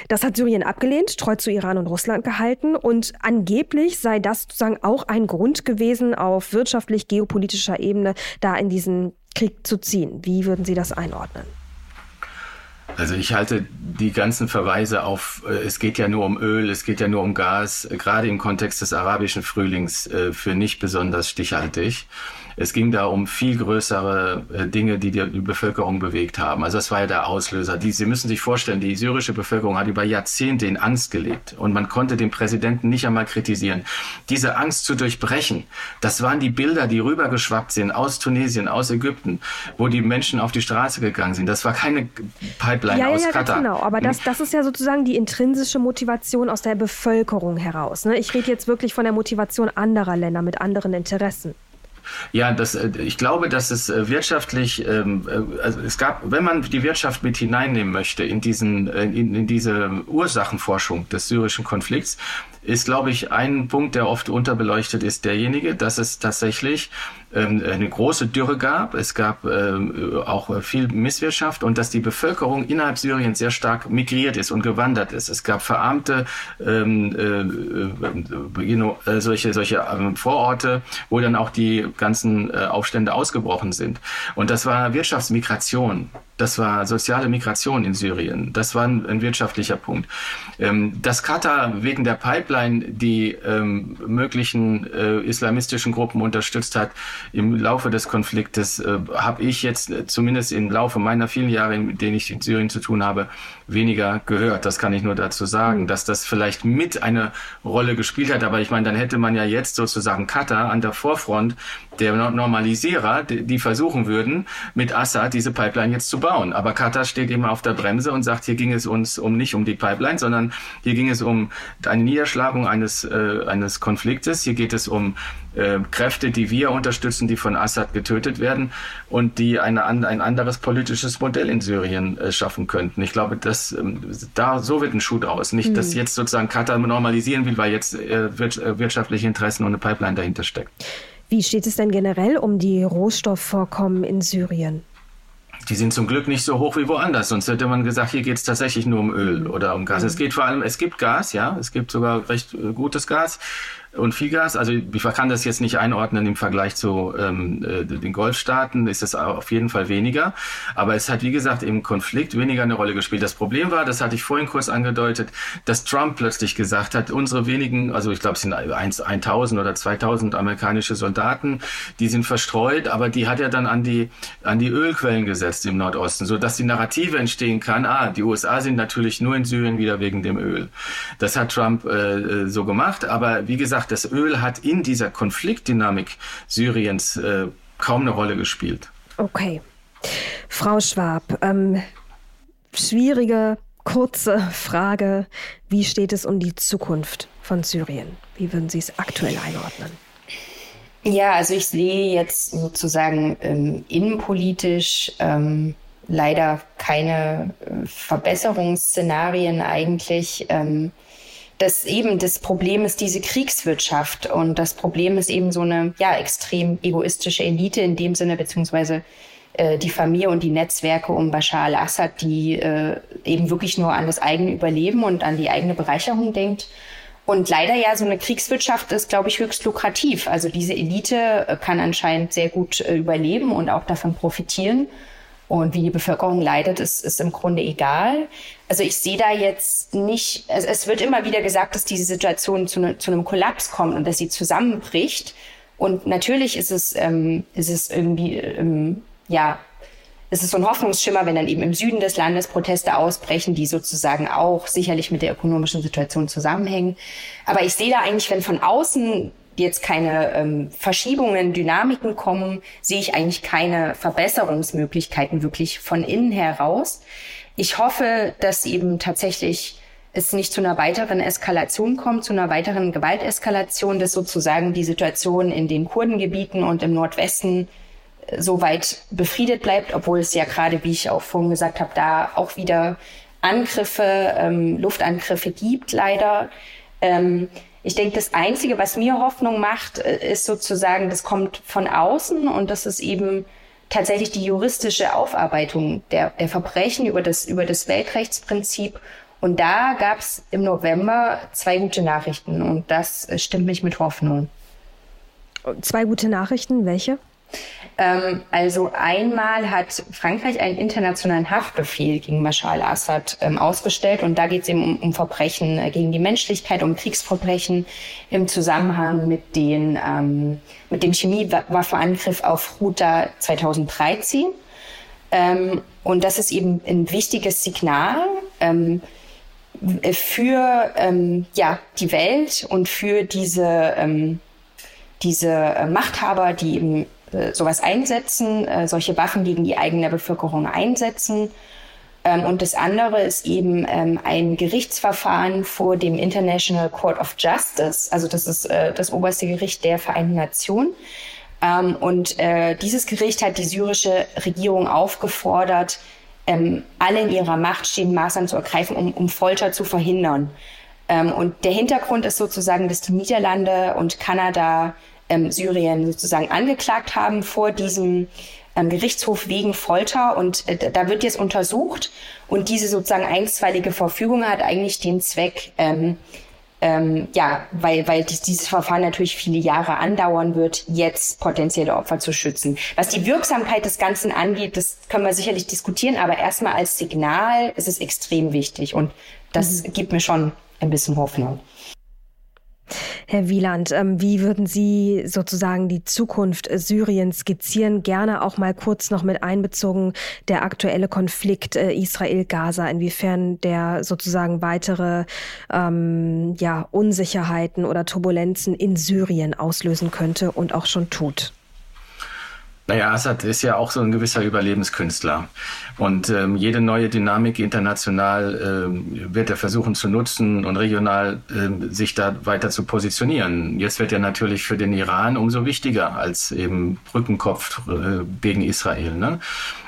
Das hat Syrien abgelehnt, treu zu Iran und Russland gehalten. Und angeblich sei das sozusagen auch ein Grund gewesen, auf wirtschaftlich-geopolitischer Ebene da in diesen Krieg zu ziehen. Wie würden Sie das einordnen? Also ich halte die ganzen Verweise auf, äh, es geht ja nur um Öl, es geht ja nur um Gas, äh, gerade im Kontext des arabischen Frühlings äh, für nicht besonders stichhaltig. Es ging da um viel größere äh, Dinge, die die Bevölkerung bewegt haben. Also das war ja der Auslöser. Die, Sie müssen sich vorstellen, die syrische Bevölkerung hat über Jahrzehnte in Angst gelebt und man konnte den Präsidenten nicht einmal kritisieren. Diese Angst zu durchbrechen, das waren die Bilder, die rübergeschwappt sind aus Tunesien, aus Ägypten, wo die Menschen auf die Straße gegangen sind. Das war keine Pipeline ja, aus ja, Katar. Genau, aber das, das ist ja sozusagen die intrinsische Motivation aus der Bevölkerung heraus. Ne? Ich rede jetzt wirklich von der Motivation anderer Länder mit anderen Interessen. Ja, das, äh, ich glaube, dass es äh, wirtschaftlich, ähm, äh, also es gab, wenn man die Wirtschaft mit hineinnehmen möchte in diesen, in, in diese Ursachenforschung des syrischen Konflikts, ist, glaube ich, ein Punkt, der oft unterbeleuchtet ist, derjenige, dass es tatsächlich eine große Dürre gab. Es gab ähm, auch viel Misswirtschaft und dass die Bevölkerung innerhalb Syriens sehr stark migriert ist und gewandert ist. Es gab verarmte ähm, äh, know, äh, solche, solche ähm, Vororte, wo dann auch die ganzen äh, Aufstände ausgebrochen sind. Und das war Wirtschaftsmigration Das war soziale Migration in Syrien. Das war ein, ein wirtschaftlicher Punkt. Ähm, dass Katar wegen der Pipeline die ähm, möglichen äh, islamistischen Gruppen unterstützt hat im Laufe des Konfliktes, äh, habe ich jetzt äh, zumindest im Laufe meiner vielen Jahre, in denen ich in Syrien zu tun habe, weniger gehört. Das kann ich nur dazu sagen, dass das vielleicht mit eine Rolle gespielt hat. Aber ich meine, dann hätte man ja jetzt sozusagen Katar an der Vorfront der Normalisierer, die versuchen würden, mit Assad diese Pipeline jetzt zu bauen. Aber Katar steht immer auf der Bremse und sagt, hier ging es uns um nicht um die Pipeline, sondern hier ging es um eine Niederschlagung eines, äh, eines Konfliktes. Hier geht es um äh, Kräfte, die wir unterstützen, die von Assad getötet werden und die eine, ein anderes politisches Modell in Syrien äh, schaffen könnten. Ich glaube, dass ähm, da so wird ein Schuh draus. Nicht, mhm. dass jetzt sozusagen Katar normalisieren will, weil jetzt äh, äh, wirtschaftliche Interessen und eine Pipeline dahinter steckt. Wie steht es denn generell um die Rohstoffvorkommen in Syrien? Die sind zum Glück nicht so hoch wie woanders, sonst hätte man gesagt, hier geht es tatsächlich nur um Öl oder um Gas. Mhm. Es geht vor allem, es gibt Gas, ja, es gibt sogar recht gutes Gas und viel Gas. Also ich kann das jetzt nicht einordnen im Vergleich zu ähm, äh, den Golfstaaten, ist es auf jeden Fall weniger. Aber es hat, wie gesagt, im Konflikt weniger eine Rolle gespielt. Das Problem war, das hatte ich vorhin kurz angedeutet, dass Trump plötzlich gesagt hat, unsere wenigen, also ich glaube, es sind 1000 oder 2000 amerikanische Soldaten, die sind verstreut, aber die hat er dann an die, an die Ölquellen gesetzt im Nordosten, so dass die Narrative entstehen kann, ah, die USA sind natürlich nur in Syrien wieder wegen dem Öl. Das hat Trump äh, äh so gemacht, aber wie gesagt, das Öl hat in dieser Konfliktdynamik Syriens äh, kaum eine Rolle gespielt. Okay. Frau Schwab, ähm, schwierige, kurze Frage. Wie steht es um die Zukunft von Syrien? Wie würden Sie es aktuell einordnen? Ja, also ich sehe jetzt sozusagen ähm, innenpolitisch ähm, leider keine äh, Verbesserungsszenarien eigentlich. Ähm, das eben das Problem ist diese Kriegswirtschaft und das Problem ist eben so eine ja extrem egoistische Elite in dem Sinne beziehungsweise äh, die Familie und die Netzwerke um Bashar al-Assad, die äh, eben wirklich nur an das eigene Überleben und an die eigene Bereicherung denkt. Und leider ja, so eine Kriegswirtschaft ist, glaube ich, höchst lukrativ. Also diese Elite äh, kann anscheinend sehr gut äh, überleben und auch davon profitieren. Und wie die Bevölkerung leidet, ist, ist im Grunde egal. Also ich sehe da jetzt nicht, es, es wird immer wieder gesagt, dass diese Situation zu, ne, zu einem Kollaps kommt und dass sie zusammenbricht. Und natürlich ist es, ähm, ist es irgendwie, ähm, ja, es ist so ein Hoffnungsschimmer, wenn dann eben im Süden des Landes Proteste ausbrechen, die sozusagen auch sicherlich mit der ökonomischen Situation zusammenhängen. Aber ich sehe da eigentlich, wenn von außen jetzt keine ähm, Verschiebungen, Dynamiken kommen, sehe ich eigentlich keine Verbesserungsmöglichkeiten wirklich von innen heraus. Ich hoffe, dass eben tatsächlich es nicht zu einer weiteren Eskalation kommt, zu einer weiteren Gewalteskalation, dass sozusagen die Situation in den Kurdengebieten und im Nordwesten äh, so weit befriedet bleibt, obwohl es ja gerade, wie ich auch vorhin gesagt habe, da auch wieder Angriffe, ähm, Luftangriffe gibt, leider. Ähm, ich denke, das Einzige, was mir Hoffnung macht, äh, ist sozusagen, das kommt von außen und das ist eben tatsächlich die juristische Aufarbeitung der, der Verbrechen über das, über das Weltrechtsprinzip. Und da gab es im November zwei gute Nachrichten und das äh, stimmt mich mit Hoffnung. Zwei gute Nachrichten, welche? Ähm, also einmal hat Frankreich einen internationalen Haftbefehl gegen Bashar al-Assad ähm, ausgestellt und da geht es eben um, um, Verbrechen äh, gegen die Menschlichkeit, um Kriegsverbrechen im Zusammenhang mit, den, ähm, mit dem Chemiewaffenangriff auf Ruta 2013. Ähm, und das ist eben ein wichtiges Signal ähm, für ähm, ja, die Welt und für diese, diese äh, Machthaber, die eben äh, sowas einsetzen, äh, solche Waffen gegen die eigene Bevölkerung einsetzen. Ähm, und das andere ist eben ähm, ein Gerichtsverfahren vor dem International Court of Justice. Also das ist äh, das oberste Gericht der Vereinten Nationen. Ähm, und äh, dieses Gericht hat die syrische Regierung aufgefordert, ähm, alle in ihrer Macht stehenden Maßnahmen zu ergreifen, um, um Folter zu verhindern. Ähm, und der Hintergrund ist sozusagen, dass die Niederlande und Kanada ähm, Syrien sozusagen angeklagt haben vor diesem ähm, Gerichtshof wegen Folter. Und äh, da wird jetzt untersucht. Und diese sozusagen einstweilige Verfügung hat eigentlich den Zweck, ähm, ähm, ja, weil, weil dies, dieses Verfahren natürlich viele Jahre andauern wird, jetzt potenzielle Opfer zu schützen. Was die Wirksamkeit des Ganzen angeht, das können wir sicherlich diskutieren, aber erstmal als Signal ist es extrem wichtig und das mhm. gibt mir schon ein bisschen Hoffnung. Herr Wieland, ähm, wie würden Sie sozusagen die Zukunft Syriens skizzieren? Gerne auch mal kurz noch mit einbezogen der aktuelle Konflikt äh, Israel-Gaza, inwiefern der sozusagen weitere ähm, ja, Unsicherheiten oder Turbulenzen in Syrien auslösen könnte und auch schon tut. Naja, Assad ist ja auch so ein gewisser Überlebenskünstler. Und ähm, jede neue Dynamik international ähm, wird er versuchen zu nutzen und regional ähm, sich da weiter zu positionieren. Jetzt wird er natürlich für den Iran umso wichtiger als eben Brückenkopf äh, gegen Israel. Ne?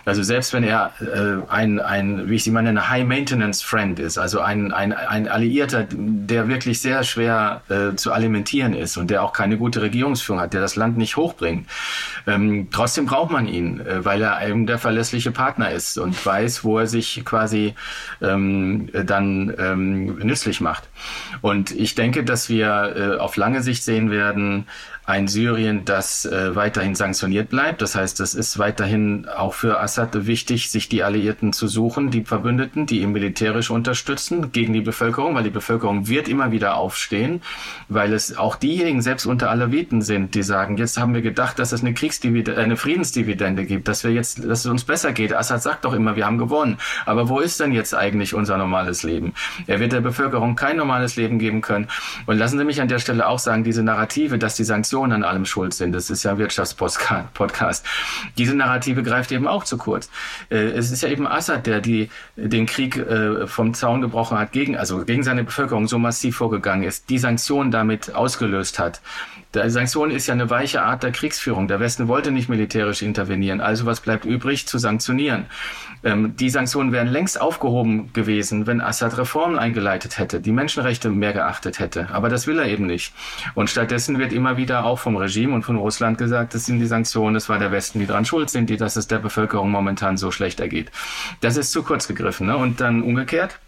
Also selbst wenn er äh, ein, ein, wie ich sie mal nenne, High-Maintenance-Friend ist, also ein, ein, ein Alliierter, der wirklich sehr schwer äh, zu alimentieren ist und der auch keine gute Regierungsführung hat, der das Land nicht hochbringt, ähm, trotzdem braucht man ihn, äh, weil er eben der verlässliche Partner ist und weiß, wo er sich quasi ähm, dann ähm, nützlich macht. Und ich denke, dass wir äh, auf lange Sicht sehen werden, ein Syrien, das äh, weiterhin sanktioniert bleibt. Das heißt, es ist weiterhin auch für Assad wichtig, sich die Alliierten zu suchen, die Verbündeten, die ihn militärisch unterstützen gegen die Bevölkerung, weil die Bevölkerung wird immer wieder aufstehen, weil es auch diejenigen selbst unter Alawiten sind, die sagen, jetzt haben wir gedacht, dass es eine Kriegsdividende, eine Friedensdividende gibt, dass wir jetzt, dass es uns besser geht. Assad sagt doch immer, wir haben gewonnen. Aber wo ist denn jetzt eigentlich unser normales Leben? Er wird der Bevölkerung kein normales Leben geben können. Und lassen Sie mich an der Stelle auch sagen, diese Narrative, dass die Sanktionen Sanktionen an allem schuld sind. Das ist ja ein Wirtschaftspodcast. Diese Narrative greift eben auch zu kurz. Äh, es ist ja eben Assad, der die, den Krieg äh, vom Zaun gebrochen hat, gegen, also gegen seine Bevölkerung so massiv vorgegangen ist, die Sanktionen damit ausgelöst hat. Die Sanktionen ist ja eine weiche Art der Kriegsführung. Der Westen wollte nicht militärisch intervenieren. Also was bleibt übrig? Zu sanktionieren. Ähm, die Sanktionen wären längst aufgehoben gewesen, wenn Assad Reformen eingeleitet hätte, die Menschenrechte mehr geachtet hätte. Aber das will er eben nicht. Und stattdessen wird immer wieder auch vom Regime und von Russland gesagt, das sind die Sanktionen, es war der Westen, die dran schuld sind, die, dass es der Bevölkerung momentan so schlecht ergeht. Das ist zu kurz gegriffen. Ne? Und dann umgekehrt,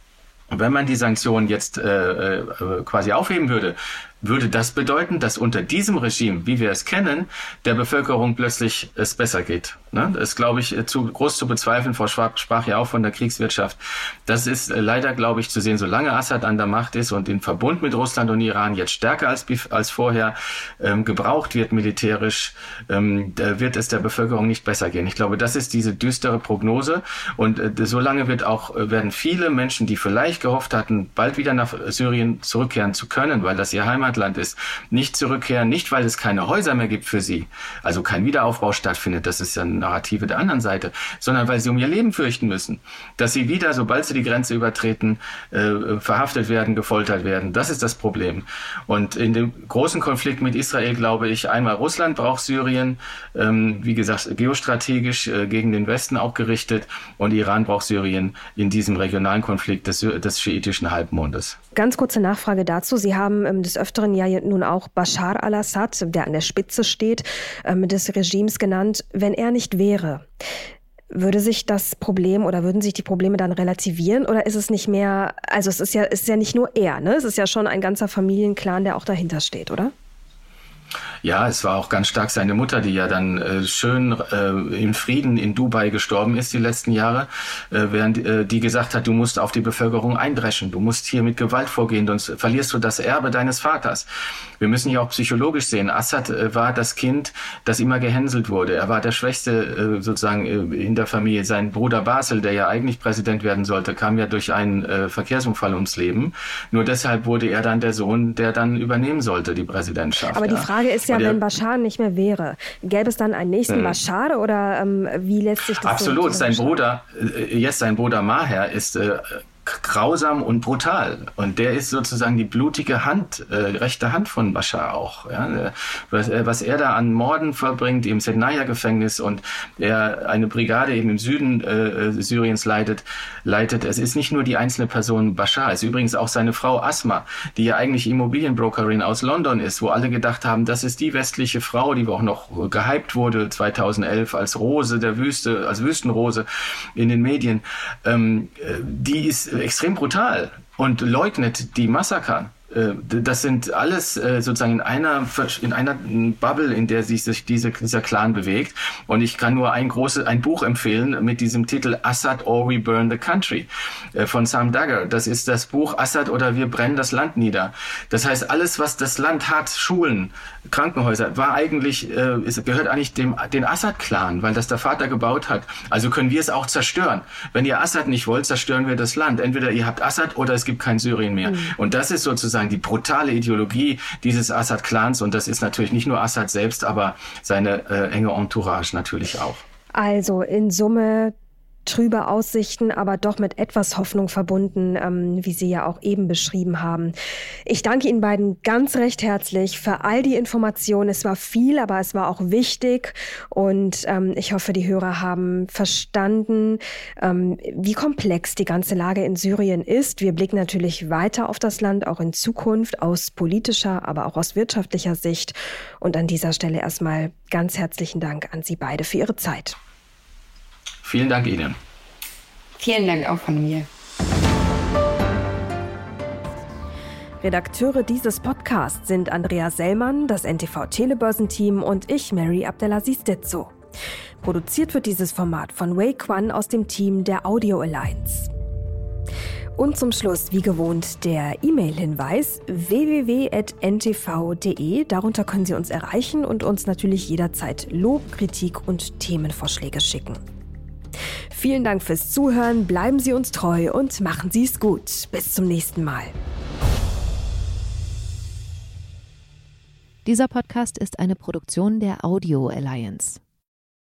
wenn man die Sanktionen jetzt äh, äh, quasi aufheben würde, würde das bedeuten, dass unter diesem Regime, wie wir es kennen, der Bevölkerung plötzlich es besser geht. Ne? Das ist, glaube ich, zu groß zu bezweifeln. Frau Schwab sprach ja auch von der Kriegswirtschaft. Das ist äh, leider, glaube ich, zu sehen, solange Assad an der Macht ist und in Verbund mit Russland und Iran jetzt stärker als, als vorher ähm, gebraucht wird militärisch, ähm, wird es der Bevölkerung nicht besser gehen. Ich glaube, das ist diese düstere Prognose. Und äh, solange wird auch, äh, werden viele Menschen, die vielleicht gehofft hatten, bald wieder nach Syrien zurückkehren zu können, weil das ihr Heimat Heimatland ist, nicht zurückkehren, nicht weil es keine Häuser mehr gibt für sie, also kein Wiederaufbau stattfindet, das ist ja eine Narrative der anderen Seite, sondern weil sie um ihr Leben fürchten müssen, dass sie wieder, sobald sie die Grenze übertreten, äh, verhaftet werden, gefoltert werden. Das ist das Problem. Und in dem großen Konflikt mit Israel glaube ich, einmal Russland braucht Syrien, ähm, wie gesagt, geostrategisch äh, gegen den Westen auch gerichtet und Iran braucht Syrien in diesem regionalen Konflikt des, des schiitischen Halbmondes. Ganz kurze Nachfrage dazu. Sie haben ähm, des Öfteren ja nun auch Bashar al-Assad, der an der Spitze steht, ähm, des Regimes genannt. Wenn er nicht wäre, würde sich das Problem oder würden sich die Probleme dann relativieren oder ist es nicht mehr, also es ist ja, ist ja nicht nur er, ne? Es ist ja schon ein ganzer Familienclan, der auch dahinter steht, oder? Ja, es war auch ganz stark seine Mutter, die ja dann äh, schön äh, in Frieden in Dubai gestorben ist die letzten Jahre, äh, während äh, die gesagt hat, du musst auf die Bevölkerung eindreschen, du musst hier mit Gewalt vorgehen, sonst verlierst du das Erbe deines Vaters. Wir müssen ja auch psychologisch sehen, Assad äh, war das Kind, das immer gehänselt wurde. Er war der Schwächste äh, sozusagen äh, in der Familie. Sein Bruder Basel, der ja eigentlich Präsident werden sollte, kam ja durch einen äh, Verkehrsunfall ums Leben. Nur deshalb wurde er dann der Sohn, der dann übernehmen sollte, die Präsidentschaft. Aber die Frage ist ja, wenn Bashar nicht mehr wäre, gäbe es dann einen nächsten hm. Bashar oder ähm, wie lässt sich das Absolut, so sein Bruder, äh, jetzt sein Bruder Maher ist äh, grausam und brutal. Und der ist sozusagen die blutige Hand, äh, rechte Hand von Bashar auch. Ja? Was, äh, was er da an Morden verbringt im Sednaya-Gefängnis und er eine Brigade eben im Süden äh, Syriens leitet, leitet. Es ist nicht nur die einzelne Person Bashar, es ist übrigens auch seine Frau Asma, die ja eigentlich Immobilienbrokerin aus London ist, wo alle gedacht haben, das ist die westliche Frau, die auch noch gehypt wurde 2011 als Rose der Wüste, als Wüstenrose in den Medien. Ähm, äh, die ist extrem brutal und leugnet die Massaker äh, das sind alles äh, sozusagen in einer, in einer Bubble, in der sich diese, dieser Clan bewegt. Und ich kann nur ein großes, ein Buch empfehlen mit diesem Titel Assad or We Burn the Country äh, von Sam Duggar. Das ist das Buch Assad oder wir brennen das Land nieder. Das heißt, alles, was das Land hat, Schulen, Krankenhäuser, war eigentlich, es gehört eigentlich dem, den Assad-Clan, weil das der Vater gebaut hat. Also können wir es auch zerstören. Wenn ihr Assad nicht wollt, zerstören wir das Land. Entweder ihr habt Assad oder es gibt kein Syrien mehr. Mhm. Und das ist sozusagen sozusagen die brutale Ideologie dieses Assad-Clans. Und das ist natürlich nicht nur Assad selbst, aber seine äh, enge Entourage natürlich auch. Also in Summe trübe Aussichten, aber doch mit etwas Hoffnung verbunden, ähm, wie Sie ja auch eben beschrieben haben. Ich danke Ihnen beiden ganz recht herzlich für all die Informationen. Es war viel, aber es war auch wichtig und ähm, ich hoffe, die Hörer haben verstanden, ähm, wie komplex die ganze Lage in Syrien ist. Wir blicken natürlich weiter auf das Land, auch in Zukunft, aus politischer, aber auch aus wirtschaftlicher Sicht. Und an dieser Stelle erstmal ganz herzlichen Dank an Sie beide für Ihre Zeit. Vielen Dank Ihnen. Vielen Dank auch von mir. Redakteure dieses Podcasts sind Andrea Sellmann, das NTV Telebörsenteam und ich, Mary Abdelaziz Ditzo. Produziert wird dieses Format von Wei Quan aus dem Team der Audio Alliance. Und zum Schluss, wie gewohnt, der E-Mail-Hinweis www.ntv.de. Darunter können Sie uns erreichen und uns natürlich jederzeit Lob, Kritik und Themenvorschläge schicken. Vielen Dank fürs Zuhören, bleiben Sie uns treu und machen Sie es gut. Bis zum nächsten Mal. Dieser Podcast ist eine Produktion der Audio Alliance.